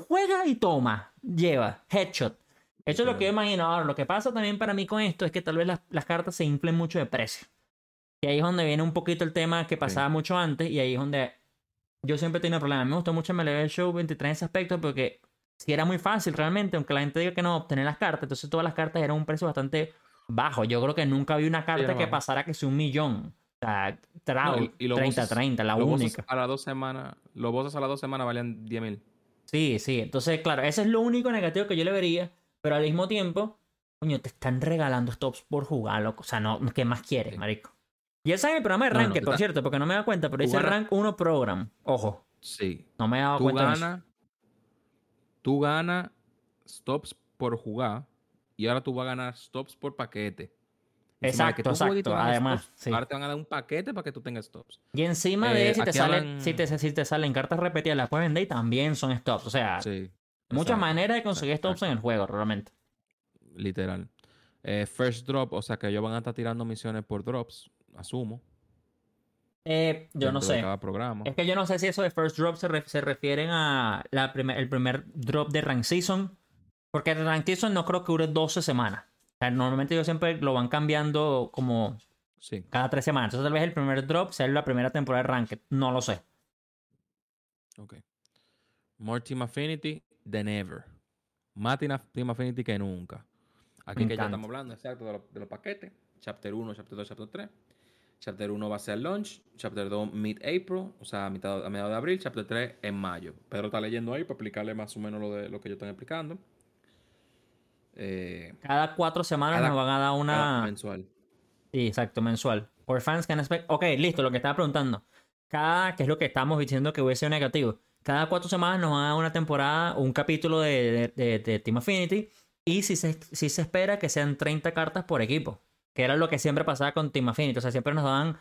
juega y toma, lleva, headshot. Eso es lo que yo imagino. Ahora, lo que pasa también para mí con esto es que tal vez las, las cartas se inflen mucho de precio. Y ahí es donde viene un poquito el tema que pasaba mucho antes y ahí es donde yo siempre tenido problemas. Me gustó mucho el Show 23 en ese aspecto porque si era muy fácil realmente, aunque la gente diga que no, obtener las cartas, entonces todas las cartas eran un precio bastante bajo. Yo creo que nunca vi una carta que pasara que sea un millón. O sea, Trout, No, y- y los 30-30, la única. A las dos semanas, los bosses a las dos semanas valían 10 mil. Sí, sí. Entonces, claro, ese es lo único negativo que yo le vería. Pero al mismo tiempo, coño, te están regalando stops por jugar, loco. O sea, no, ¿qué más quieres, Sí. marico? Y ese es el programa de No, no, Ranked, tú por cierto, porque no me da cuenta, pero dice Rank 1 Program. Ojo, Sí. no me he dado Tú cuenta de eso. ganas, tú ganas stops por jugar y ahora tú vas a ganar stops por paquete. Encima Exacto, exacto, además, stops, sí. Ahora te van a dar un paquete para que tú tengas stops. Y encima de Eh, eso, si te, salen, hablan- si, te, si te salen cartas repetidas, las puedes vender y también son stops. O sea, Sí. muchas maneras de conseguir exacto, stops en el juego, realmente. Literal. Eh, first drop, o sea que ellos van a estar tirando misiones por drops, asumo. Eh, yo no sé. programa. Es que yo no sé si eso de first drop se, se refieren a la primer, el primer drop de rank season. Porque el rank season no creo que dure 12 semanas. O sea, normalmente ellos siempre lo van cambiando como Sí. cada tres semanas. Entonces tal vez el primer drop sea la primera temporada de Ranked. No lo sé. Ok. More Team Affinity than ever. Más Team Aff- Team Affinity que nunca. Aquí Me que ya estamos hablando, exacto, de, los- de los paquetes. Chapter 1, Chapter 2, Chapter 3. Chapter 1 va a ser launch. Chapter 2 mid-April, o sea, a, mitad, a mediados de abril. Chapter 3 en mayo. Pedro está leyendo ahí para explicarle más o menos lo, de, lo que yo estoy explicando. Eh, Cada cuatro semanas Cada- nos van a dar una... mensual. Sí, exacto, mensual. Por fans can expect... Ok, listo, lo que estaba preguntando. Cada, que es lo que estamos diciendo que hubiese sido negativo. Cada cuatro semanas nos van a dar una temporada un capítulo de, de, de- de Team Affinity. Y si se, si se espera que sean 30 cartas por equipo. Que era lo que siempre pasaba con Team Affinity. O sea, siempre nos daban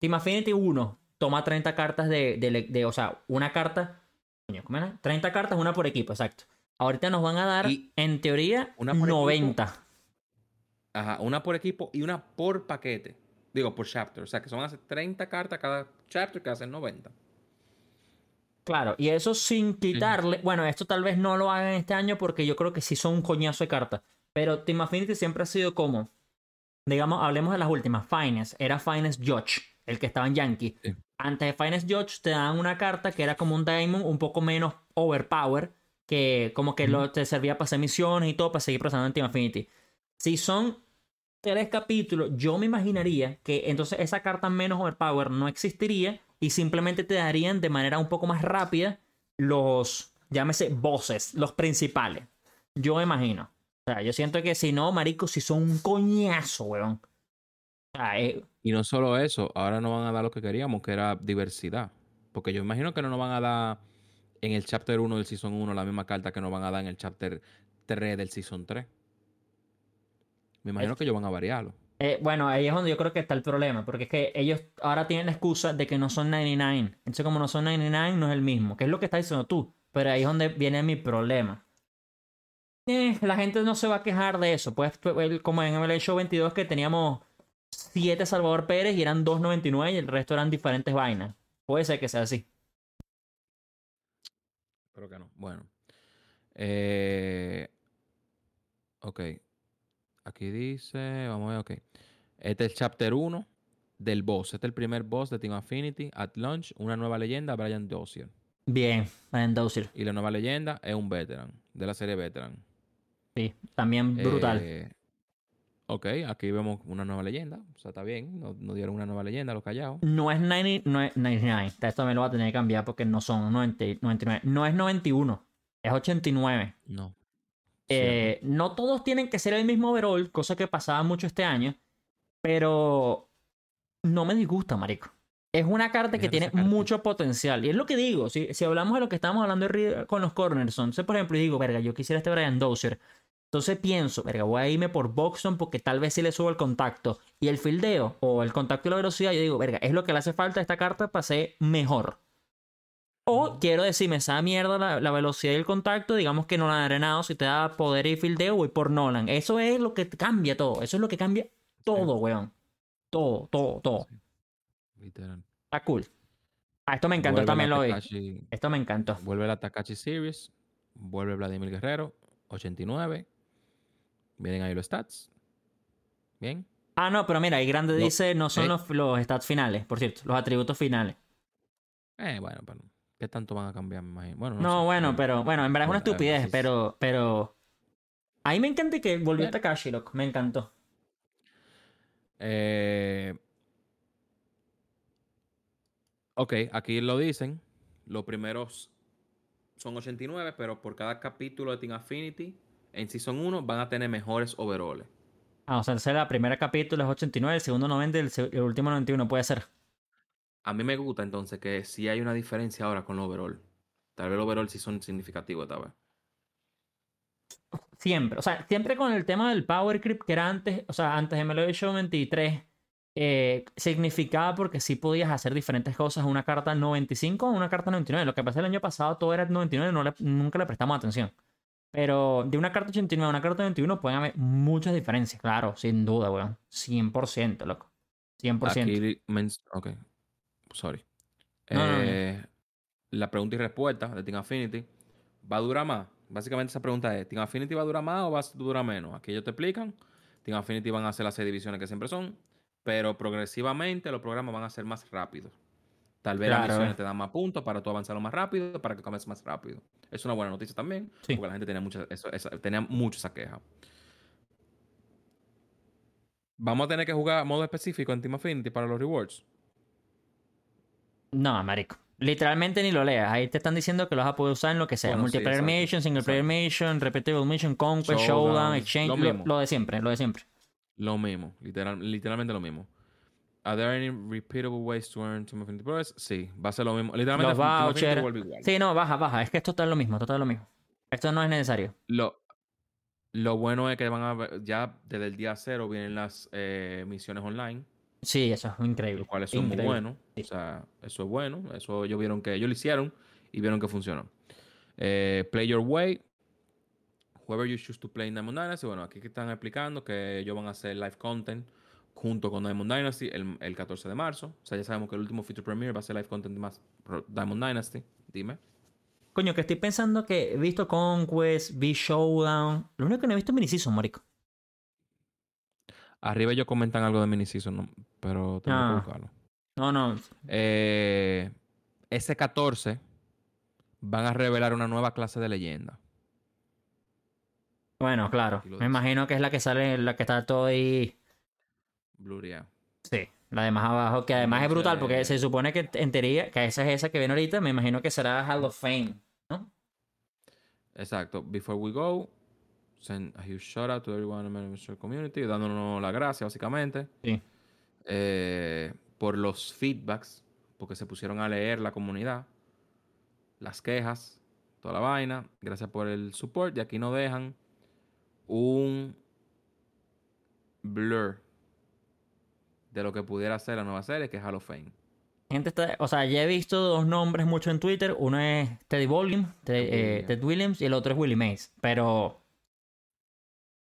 Team Affinity 1. Toma 30 cartas de, de, de- O sea, una carta. Coño, ¿cómo era? 30 cartas, una por equipo, exacto. Ahorita nos van a dar, Y en teoría, una por equipo. 90. Ajá, una por equipo y una por paquete. Digo, por chapter. O sea, que son hace 30 cartas cada chapter que hacen 90. Claro, y eso sin quitarle. Bueno, esto tal vez no lo hagan este año porque yo creo que sí son un coñazo de cartas. Pero Team Affinity siempre ha sido como. Digamos, hablemos de las últimas. Finest. Era Finest Judge, el que estaba en Yankee. Sí. Antes de Finest Judge te daban una carta que era como un Diamond un poco menos overpower. Que como que lo, te servía para hacer misiones y todo para seguir procesando en Team Affinity. Si son tres capítulos, yo me imaginaría que entonces esa carta menos overpower no existiría y simplemente te darían de manera un poco más rápida los, llámese, bosses, los principales. Yo imagino. O sea, yo siento que si no, marico, si son un coñazo, weón. O sea, eh, Y no solo eso, ahora nos van a dar lo que queríamos, que era diversidad. Porque yo imagino que no nos van a dar en el chapter 1 del season 1 la misma carta que nos van a dar en el chapter 3 del season 3. Me imagino que ellos van a variarlo. eh, bueno, ahí es donde yo creo que está el problema, porque es que ellos ahora tienen la excusa de que no son 99. Entonces, como no son 99, no es el mismo, que es lo que estás diciendo tú. Pero ahí es donde viene mi problema. Eh, la gente no se va a quejar de eso. Pues, el- como en MLA Show 22 que teníamos 7 Salvador Pérez y eran 2.99 y el resto eran diferentes vainas. Puede ser que sea así. Pero que no. Bueno. Eh, ok. Aquí dice. Vamos a ver, ok. Este es el chapter 1 del boss. Este es el primer boss de Team Affinity. At Launch, una nueva leyenda, Brian Dozier. Bien, Brian Dozier. Y la nueva leyenda es un veteran, de la serie veteran. Sí, también brutal. Eh, ok, aquí vemos una nueva leyenda. O sea, está bien. Nos, nos dieron una nueva leyenda, los callados. No es 90 no es 99. Esto me lo va a tener que cambiar porque no son 90 99. No es 91. Es 89. No. Eh, no todos tienen que ser el mismo overall, cosa que pasaba mucho este año. Pero no me disgusta, marico. Es una carta que tiene carta. mucho potencial. Y es lo que digo. Si, si hablamos de lo que estábamos hablando con los corners, entonces, por ejemplo, y digo, verga, yo quisiera este Brian Dozier. Entonces pienso, verga, voy a irme por Boxon porque tal vez sí le subo el contacto. Y el fildeo o el contacto y la velocidad, yo digo, verga, es lo que le hace falta a esta carta para ser mejor. O quiero decir, me da mierda la, la velocidad y el contacto, digamos que Nolan Arenado, si te da poder y fildeo, voy por Nolan. Eso es lo que cambia todo. Eso es lo que cambia todo, weón. Todo, todo, todo. Literal. Está cool. Ah, esto me encantó, Vuelve también la lo vi. Esto me encantó. Vuelve la Takashi Series. Vuelve Vladimir Guerrero. 89. Vienen ahí los stats. Bien. Ah, no, pero mira, ahí grande No, dice, no son eh. los, los stats finales, por cierto, los atributos finales. Eh, bueno, pero ¿qué tanto van a cambiar? Me imagino. Bueno, no, No, sé. bueno, pero, bueno, en verdad es una estupidez, pero, pero. A mí me encanta que volvió. Takashi, loco, me encantó. Eh, ok, aquí lo dicen. Los primeros son 89, pero por cada capítulo de Team Affinity en Season 1 van a tener mejores overalls. Ah, o sea, el la primera capítulo es 89, el segundo 90 y el, último 91 puede ser. A mí me gusta entonces que sí hay una diferencia ahora con los overall. Tal vez los overall sí son significativos esta vez. Siempre, o sea, siempre con el tema del Power Creep que era antes, o sea, antes de Melody Show 23, eh, significaba porque sí podías hacer diferentes cosas una carta 95 o una carta 99. Lo que pasa el año pasado todo era 99, no le- nunca le prestamos atención. Pero de una carta 89 a una carta 91 pueden haber muchas diferencias, claro, sin duda, weón. 100%, loco. 100%. Aquí, ok, sorry. No, no, no. Eh, La pregunta y respuesta de Team Affinity va a durar más. Básicamente esa pregunta es, ¿Team Affinity va a durar más o va a durar menos? Aquí ellos te explican. Team Affinity van a hacer las seis divisiones que siempre son, pero progresivamente los programas van a ser más rápidos. Tal vez las misiones eh. te dan más puntos para tú avanzarlo más rápido, para que comiences más rápido. Es una buena noticia también, Sí. porque la gente tenía, mucha, eso- esa, tenía mucho esa queja. Vamos a tener que jugar modo específico en Team Affinity para los rewards. No, marico. Literalmente ni lo leas. Ahí te están diciendo que lo vas a poder usar en lo que sea. Bueno, sí, Multiplayer exacto, Mission, Single Player Mission, Repetible Mission, Conquest, Showdown, Exchange. lo lo de siempre, lo de siempre. Lo mismo, literal, literalmente lo mismo. ¿Are there any repeatable ways to earn Team Affinity Progress? Sí, va a ser lo mismo. Literalmente Los Team vouchers. vuelve igual. Sí, no, baja, baja. Es que esto está lo mismo, esto está lo mismo. Esto no es necesario. Lo, lo bueno es que van a ver- ya desde el día cero vienen las eh, misiones online, Sí, eso es increíble. lo cual eso es muy bueno. O sea, eso es bueno. Eso ellos vieron que ellos lo hicieron y vieron que funcionó. Eh, play your way. Whoever you choose to play in Diamond Dynasty. Bueno, aquí que están explicando que ellos van a hacer live content junto con Diamond Dynasty el, el 14 de marzo. O sea, ya sabemos que el último feature premiere va a ser live content más Diamond Dynasty. Dime. Coño, que estoy pensando que he visto Conquest, vi Showdown. Lo único que no he visto es mini-season, marico. Arriba ellos comentan algo de mini-season, ¿no? pero tengo Ah. que buscarlo. No, no. Eh, ese 14 van a revelar una nueva clase de leyenda. Bueno, claro. Me imagino que es la que sale, la que está todo ahí. Blurea. Sí, la de más abajo, que además es brutal, porque se supone que en teoría, que esa es esa que viene ahorita, me imagino que será Hall of Fame, ¿no? Exacto. Before we go, send a huge shout out to everyone in the community, dándonos la gracia, básicamente, Sí. eh, por los feedbacks, porque se pusieron a leer la comunidad, las quejas, toda la vaina. Gracias por el support. Y aquí nos dejan un blur de lo que pudiera ser la nueva serie, que es Hall of Fame. Gente está, o sea, ya he visto dos nombres mucho en Twitter. Uno es Teddy Williams, Ted, eh, Williams. Ted Williams, y el otro es Willie Mays. Pero.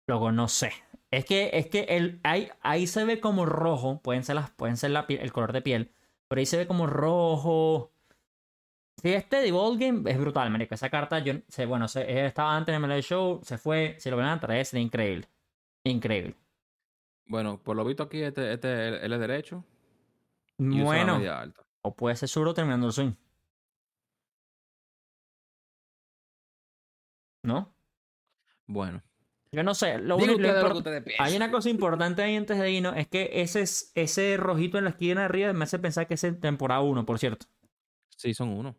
Luego no sé. Es que, es que el, ahí, ahí se ve como rojo. Pueden ser, las, pueden ser la el color de piel. Pero ahí se ve como rojo. Si es Teddy Ballgame, es brutal, marico. Esa carta, yo sé, bueno, se, estaba antes en el Show, se fue. Si lo ven a traer, sería increíble. Increíble. Bueno, por lo visto aquí, este, este él, es derecho. Y usa la Bueno, alta. o puede ser zurdo terminando el swing. ¿No? Bueno. Yo no sé. Lo único, que Hay una cosa importante ahí antes de irnos. Es que ese, es- ese rojito en la esquina de arriba me hace pensar que es en temporada 1, por cierto. Sí, son uno.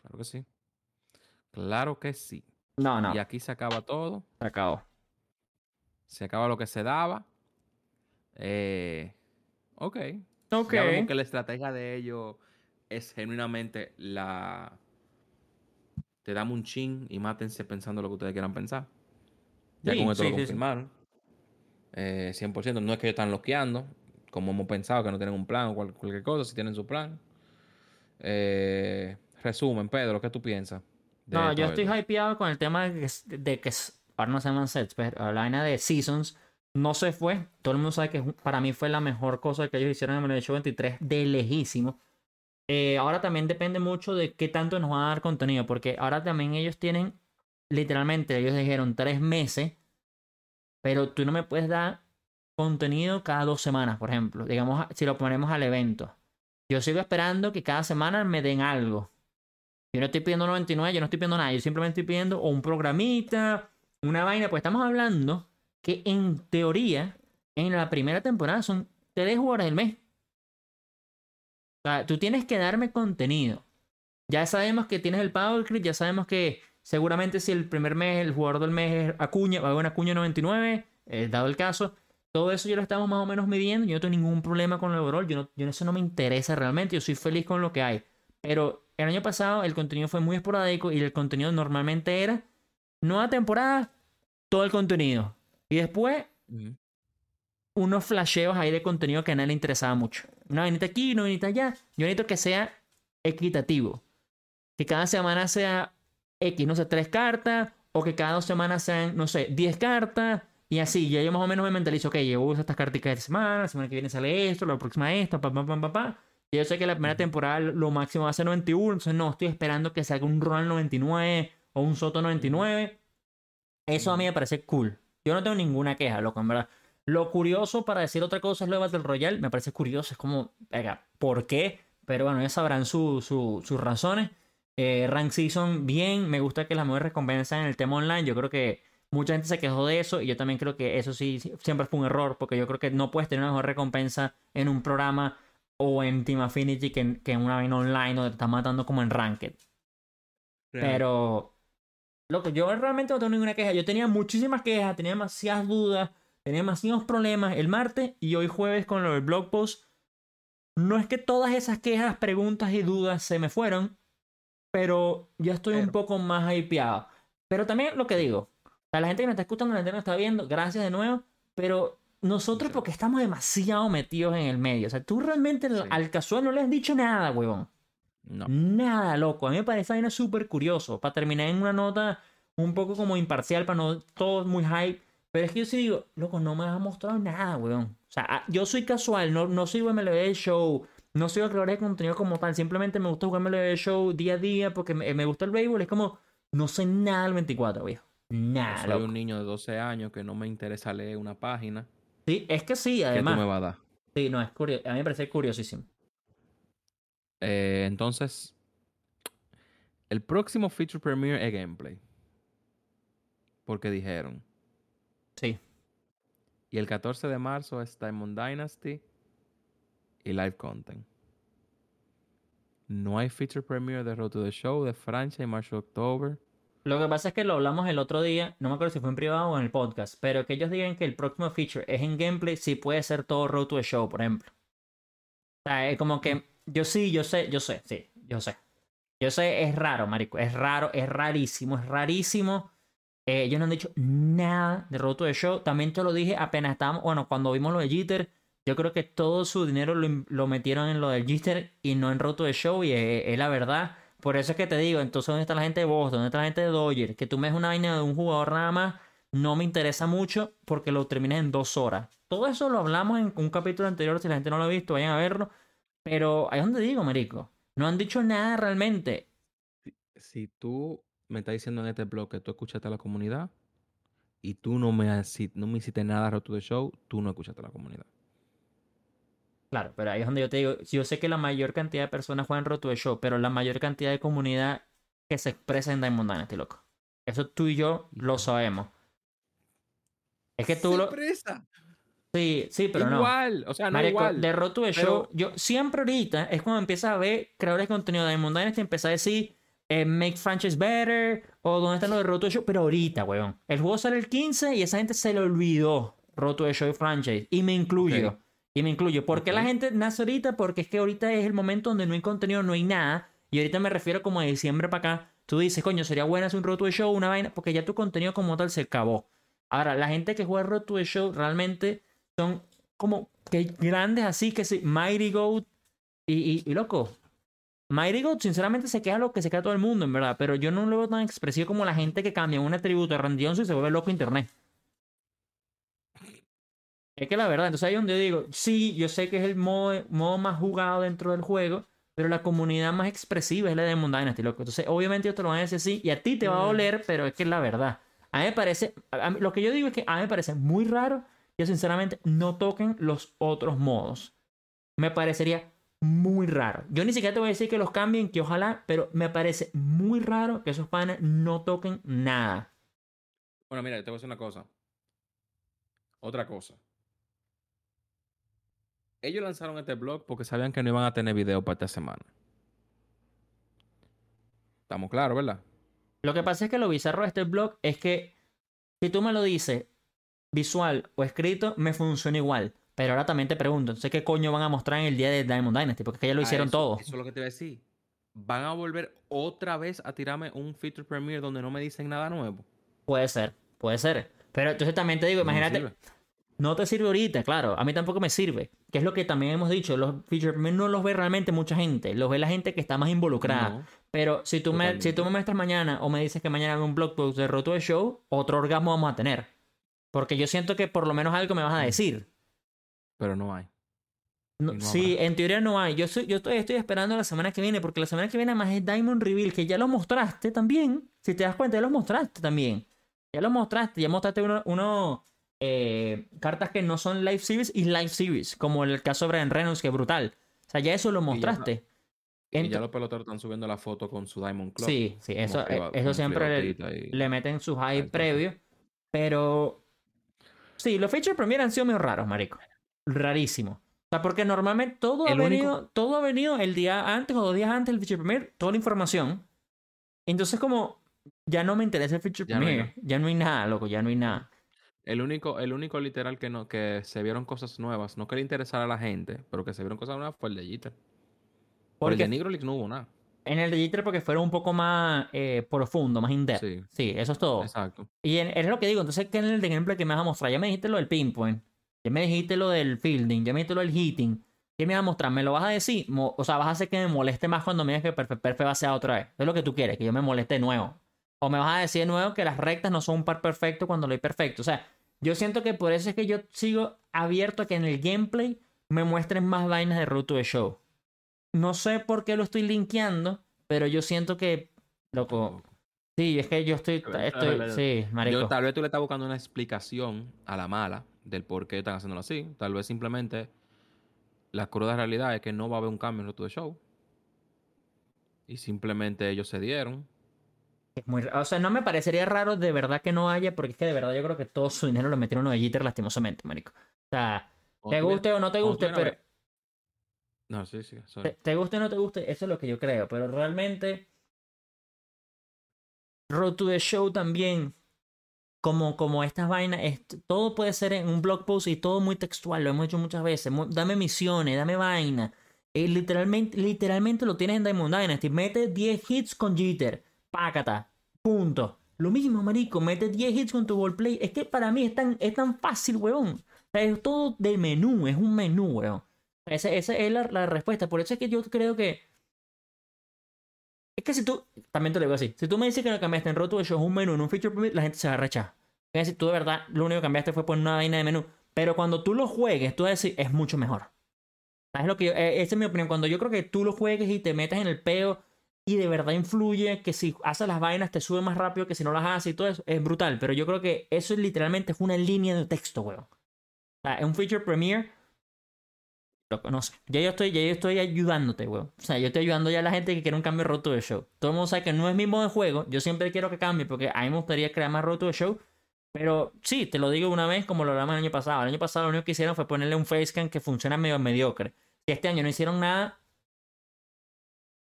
Claro que sí. Claro que sí. No, no. Y aquí se acaba todo. Se acabó. Se acaba lo que se daba. Eh, ok. Ok. Ya vemos que la estrategia de ellos es genuinamente la. Te damos un chin y mátense pensando lo que ustedes quieran pensar. Ya Sí, con esto sí, lo sí, sí. confirmaron. Eh, 100%. No es que ellos están loqueando, como hemos pensado, que no tienen un plan o cual- cualquier cosa, si tienen su plan. Eh, resumen, Pedro, ¿qué tú piensas? No, yo estoy esto? hypeado con el tema de que, de que ahora no se llaman sets, pero la vaina de Seasons no se fue. Todo el mundo sabe que para mí fue la mejor cosa que ellos hicieron en el show 23 de lejísimo. Eh, ahora también depende mucho de qué tanto nos van a dar contenido, porque ahora también ellos tienen, literalmente, ellos dijeron tres meses, pero tú no me puedes dar contenido cada dos semanas, por ejemplo. Digamos, si lo ponemos al evento. Yo sigo esperando que cada semana me den algo. Yo no estoy pidiendo 99, yo no estoy pidiendo nada. Yo simplemente estoy pidiendo un programita, una vaina. Pues estamos hablando que en teoría, en la primera temporada son dé jugadores del mes. O sea, tú tienes que darme contenido. Ya sabemos que tienes el Power Creep, ya sabemos que seguramente si el primer mes el jugador del mes es Acuña, va a haber Acuña 99, eh, dado el caso. Todo eso ya lo estamos más o menos midiendo. Yo no tengo ningún problema con el overall. Yo, no, eso no me interesa realmente. Yo soy feliz con lo que hay. Pero el año pasado el contenido fue muy esporádico y el contenido normalmente era nueva temporada, todo el contenido. Y después unos flasheos ahí de contenido que a nadie le interesaba mucho. Una venita aquí, una venita allá. Yo necesito que sea equitativo. Que cada semana sea X, no sé, tres cartas. O que cada dos semanas sean, no sé, diez cartas y así, ya yo más o menos me mentalizo, ok, yo uso estas cartas de semana, la semana que viene sale esto, la próxima esto, pa, pa, pa, pa, pa. Y yo sé que la primera temporada lo máximo va a ser 91, entonces no, estoy esperando que salga un Ronald 99 o un Soto 99. Eso a mí me parece cool. Yo no tengo ninguna queja, loco, en verdad. Lo curioso, para decir otra cosa, es lo de Battle Royale. Me parece curioso, es como, venga, ¿por qué? Pero bueno, ya sabrán sus razones. Eh, Rank Season, bien. Me gusta que las mejores recompensas en el tema online. Yo creo que Mucha gente se quejó de eso y yo también creo que eso sí siempre fue un error porque yo creo que no puedes tener una mejor recompensa en un programa o en Team Affinity que en, que en una vaina online donde te estás matando como en Ranked. Pero, loco, yo realmente no tengo ninguna queja. Yo tenía muchísimas quejas, tenía demasiadas dudas, tenía demasiados problemas el martes y hoy jueves con lo del blog post. No es que todas esas quejas, preguntas y dudas se me fueron, pero ya estoy un poco más hypeado. Pero también lo que digo, la gente que nos está escuchando, la gente que está viendo, gracias de nuevo. Pero nosotros porque estamos demasiado metidos en el medio. O sea, tú realmente al casual no le has dicho nada, huevón. No. Nada, loco. A mí me parece vaina súper curioso. Para terminar en una nota un poco como imparcial, para no todo muy hype. Pero es que yo sí digo, loco, no me has mostrado nada, weón. O sea, ah, yo soy casual, no, no sigo MLB Show, no sigo creador de contenido como tal. Simplemente me gusta jugar MLB Show día a día porque me, me gusta el béisbol. Es como, no sé nada del 24, viejo. Nada. soy un niño de 12 años que no me interesa leer una página. Sí, es que sí, además. ¿Qué tú me vas a dar? Sí, no, es curioso. A mí me parece curiosísimo. Eh, entonces, el próximo feature premiere es gameplay. Porque dijeron. Sí. Y el 14 de marzo es Diamond Dynasty y live content. No hay feature premiere de Road to the Show, de Francia y March October. Lo que pasa es que lo hablamos el otro día, no me acuerdo si fue en privado o en el podcast, pero que ellos digan que el próximo feature es en gameplay, sí puede ser todo Road to the Show, por ejemplo. O sea, es como que yo sí, yo sé, yo sé, sí, yo sé. Yo sé, es raro, marico, es raro, es rarísimo, es rarísimo. Eh, ellos no han dicho nada de Road to the Show. También te lo dije apenas estábamos, bueno, cuando vimos lo de Jitter, yo creo que todo su dinero lo, metieron en lo del Jitter y no en Road to the Show y es la verdad. Por eso es que te digo, entonces, ¿dónde está la gente de Boston? ¿Dónde está la gente de Dodgers? Que tú me des una vaina de un jugador nada más, no me interesa mucho porque lo terminé en dos horas. Todo eso lo hablamos en un capítulo anterior, si la gente no lo ha visto, vayan a verlo. Pero ahí es donde digo, marico. No han dicho nada realmente. Si, tú me estás diciendo en este blog que tú escuchaste a la comunidad y tú no me, no me hiciste nada roto de show, tú no escuchaste a la comunidad. Claro, pero ahí es donde yo te digo, yo sé que la mayor cantidad de personas juegan Roto de Show, pero la mayor cantidad de comunidad que se expresa en Diamond Dynasty, loco. Eso tú y yo lo sabemos. Es que tú se lo... Expresa. Sí, sí, pero no. Igual, o sea, no igual. De Roto de Show, yo siempre ahorita es cuando empiezas a ver creadores de contenido de Diamond Dynasty, empieza a decir eh, Make Franchise Better o dónde están los de Roto de Show, pero ahorita, weón. El juego sale el 15 y esa gente se le olvidó Roto de Show y Franchise, y me incluyo. Y me incluyo. ¿Por qué la gente nace ahorita? Porque es que ahorita es el momento donde no hay contenido, no hay nada. Y ahorita me refiero como de diciembre para acá. Tú dices, coño, sería bueno hacer un Road to Show, una vaina, porque ya tu contenido como tal se acabó. Ahora, la gente que juega Road to Show realmente son como que grandes así, que sí, Mighty Goat y, y, loco. Mighty Goat, sinceramente, se queda lo que se queda todo el mundo, en verdad. Pero yo no lo veo tan expresivo como la gente que cambia un atributo de rendición y se vuelve loco internet. Es que la verdad, entonces ahí es donde yo digo, sí, yo sé que es el modo, modo más jugado dentro del juego, pero la comunidad más expresiva es la de Moon Dynasty, loco. Entonces, obviamente, otro te lo van a decir así, y a ti te va a doler, pero es que es la verdad. A mí me parece, lo que yo digo es que a mí me parece muy raro que sinceramente no toquen los otros modos. Me parecería muy raro. Yo ni siquiera te voy a decir que los cambien, que ojalá, pero me parece muy raro que esos panes no toquen nada. Bueno, mira, te voy a decir una cosa. Otra cosa. ellos lanzaron este blog porque sabían que no iban a tener video para esta semana. Estamos claros, ¿verdad? Lo que pasa es que lo bizarro de este blog es que si tú me lo dices visual o escrito, me funciona igual. Pero ahora también te pregunto, entonces, ¿qué coño van a mostrar en el día de Diamond Dynasty? Porque es que ya lo A hicieron eso- todo. Eso es lo que te iba a decir. Van a volver otra vez a tirarme un feature premiere donde no me dicen nada nuevo. Puede ser, puede ser. Pero entonces también te digo, No imagínate, no te sirve ahorita, claro. A mí tampoco me sirve. Que es lo que también hemos dicho, los feature premiere no los ve realmente mucha gente. Los ve la gente que está más involucrada. No. Pero si tú, me, si tú me muestras mañana o me dices que mañana hay un blog post de Roto de Show, otro orgasmo vamos a tener. Porque yo siento que por lo menos algo me vas a decir. Pero no hay. No- Y no sí, en teoría no hay. Yo, soy, yo estoy, estoy esperando la semana que viene, porque la semana que viene más es Diamond Reveal, que ya lo mostraste también. Si te das cuenta, ya lo mostraste también. Ya lo mostraste, ya mostraste uno, uno, eh, cartas que no son Live Series y Live Series, como el caso de Brian Reynolds, que es brutal. O sea, ya eso lo mostraste. Y ya los peloteros están subiendo la foto con su Diamond Club. Sí, sí, eso, priva- eso como siempre le, privatita y- le meten su hype Exacto. previo. Pero sí, los feature premier han sido medio raros, marico. Rarísimo. O sea, porque normalmente todo ha El único- venido, todo ha venido el día antes o dos días antes del feature premier, toda la información. Entonces como ya no me interesa el feature Ya no hay premier, ya no hay nada, loco, ya no hay nada. El único, el único literal que no, que se vieron cosas nuevas, no que le interesara a la gente, pero que se vieron cosas nuevas fue el de Jeter. Por el Porque de Negro Leagues no hubo nada. En el de Jeter porque fueron un poco más eh, profundo, más in-depth. Sí. Sí. eso es todo. Exacto. Y en- es lo que digo, entonces, ¿qué en el gameplay que me vas a mostrar? Ya me dijiste lo del pinpoint, ya me dijiste lo del fielding, ya me dijiste lo del hitting. ¿Qué me vas a mostrar? ¿Me lo vas a decir? O sea, vas a hacer que me moleste más cuando me digas que Perfect Perfect va a ser otra vez. Es lo que tú quieres, que yo me moleste de nuevo. O me vas a decir de nuevo que las rectas no son un par perfecto cuando lo hay perfecto. O sea, yo siento que por eso es que yo sigo abierto a que en el gameplay me muestren más vainas de Road to the Show. No sé por qué lo estoy linkeando, pero yo siento que, loco, sí, es que yo estoy, sí, marico. Yo, tal vez tú le estás buscando una explicación a la mala del por qué están haciéndolo así. Tal vez simplemente la cruda realidad es que no va a haber un cambio en de Show. Y simplemente ellos se dieron. Es muy o sea, no me parecería raro de verdad que no haya, porque es que de verdad yo creo que todo su dinero lo metieron en Jeter lastimosamente, marico. O sea, te guste o no te guste, pero No, sí, sí. te, te guste o no te guste, eso es lo que yo creo. Pero realmente, Road to the Show también, como, como estas vainas, es- todo puede ser en un blog post y todo muy textual, lo hemos hecho muchas veces. Dame misiones, dame vaina. Eh, literalmente, literalmente lo tienes en Diamond Dynasty. Mete 10 hits con Jeter. Pácata. Punto. Lo mismo, marico. Mete 10 hits con tu ballplay. Es que para mí es tan, es tan fácil, weón. Es todo del menú. Es un menú, weón. Esa, esa es la, la respuesta. Por eso es que yo creo que. Es que si tú. También te lo digo así. Si tú me dices que lo cambiaste en Roto de Show un menú, en un feature permit, la gente se va a rechazar. Es decir, tú de verdad lo único que cambiaste fue poner una vaina de menú. Pero cuando tú lo juegues, tú vas a decir, es mucho mejor. Es lo que yo- eh, esa es mi opinión. Cuando yo creo que tú lo juegues y te metas en el peo y de verdad influye que si haces las vainas te sube más rápido que si no las haces y todo eso, es brutal. Pero yo creo que eso es literalmente es una línea de texto, weón. O sea, es un feature premiere. Ya yo estoy, ya yo estoy ayudándote, weón. O sea, yo estoy ayudando ya a la gente que quiere un cambio roto de show. Todo el mundo sabe que no es mi modo de juego. Yo siempre quiero que cambie porque a mí me gustaría crear más roto de show. Pero sí, te lo digo una vez como lo hablamos el año pasado. El año pasado lo único que hicieron fue ponerle un facecam que funciona medio mediocre. Si este año no hicieron nada,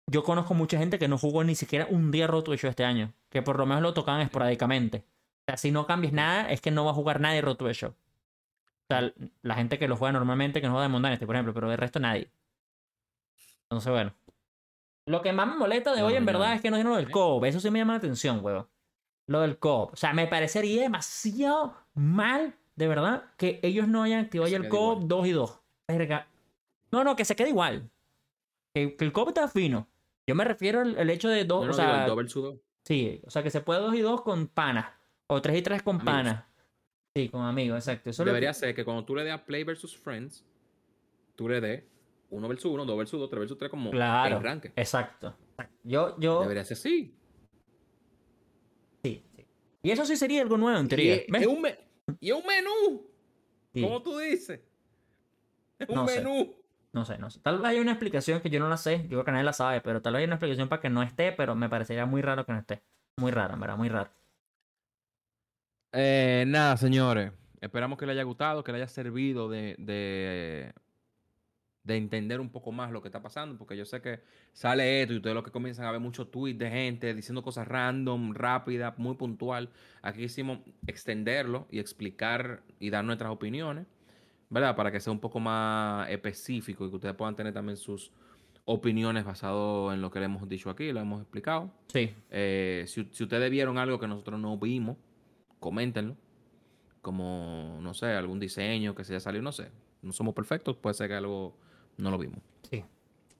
yo conozco mucha gente que no jugó ni siquiera un día roto de show este año. Que por lo menos lo tocaban esporádicamente. O sea, si no cambias nada, es que no va a jugar nadie roto de show. O sea, la gente que lo juega normalmente, que no juega de Mundan este, por ejemplo, pero de resto nadie. Entonces, bueno. Lo que más me molesta de No, hoy, en no, verdad, no. es que no dieron lo del ¿Eh? co Eso sí me llama la atención, weón. Lo del co O sea, me parecería demasiado mal, de verdad, que ellos no hayan activado ya el quede co igual. 2 y 2. Verga. No, no, que se quede igual. Que, que el co está fino. Yo me refiero al, al hecho de dos. Yo no o digo sea, el. Sí, o sea, que se puede 2 y 2 con panas. O 3 y 3 con panas. Sí, con amigos, exacto. Eso Debería que- ser que cuando tú le des a Play versus Friends, tú le des 1 versus 1, 2 versus 2, 3 versus 3 como Claro. el ranking. Exacto. Yo, yo. Debería ser así. Sí, sí. Y eso sí sería algo nuevo, en teoría. es, ¿Ves? es un me- y es un menú. Sí. ¿Cómo tú dices? Es un No sé. menú. No sé, no sé. Tal vez hay una explicación que yo no la sé. Yo creo que nadie la sabe, pero tal vez hay una explicación para que no esté, pero me parecería muy raro que no esté. Muy raro, en verdad, muy raro. Eh, nada, señores. Esperamos que le haya gustado, que le haya servido de, de, de entender un poco más lo que está pasando, porque yo sé que sale esto y ustedes lo que comienzan a ver muchos tweets de gente diciendo cosas random, rápidas, muy puntual. Aquí hicimos extenderlo y explicar y dar nuestras opiniones, ¿verdad? Para que sea un poco más específico y que ustedes puedan tener también sus opiniones basado en lo que le hemos dicho aquí, lo hemos explicado. Sí. Eh, si, si ustedes vieron algo que nosotros no vimos, coméntenlo. Como, no sé, algún diseño que se haya salido, no sé. No somos perfectos, puede ser que algo no lo vimos. Sí.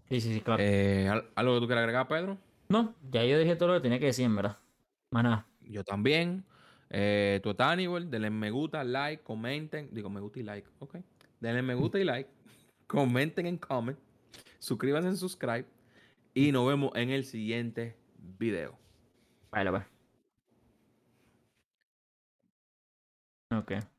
Sí, sí, sí, claro. Eh, ¿al- ¿Algo que tú quieras agregar, Pedro? No, ya yo dije todo lo que tenía que decir, en verdad. Más nada. Yo también. Eh, estás, Aníbal. Denle me gusta, like, comenten. Digo, me gusta y like. Ok. Denle me gusta y like. Comenten en comment. Suscríbanse en subscribe. Y nos vemos en el siguiente video. Vale, pues. Ok.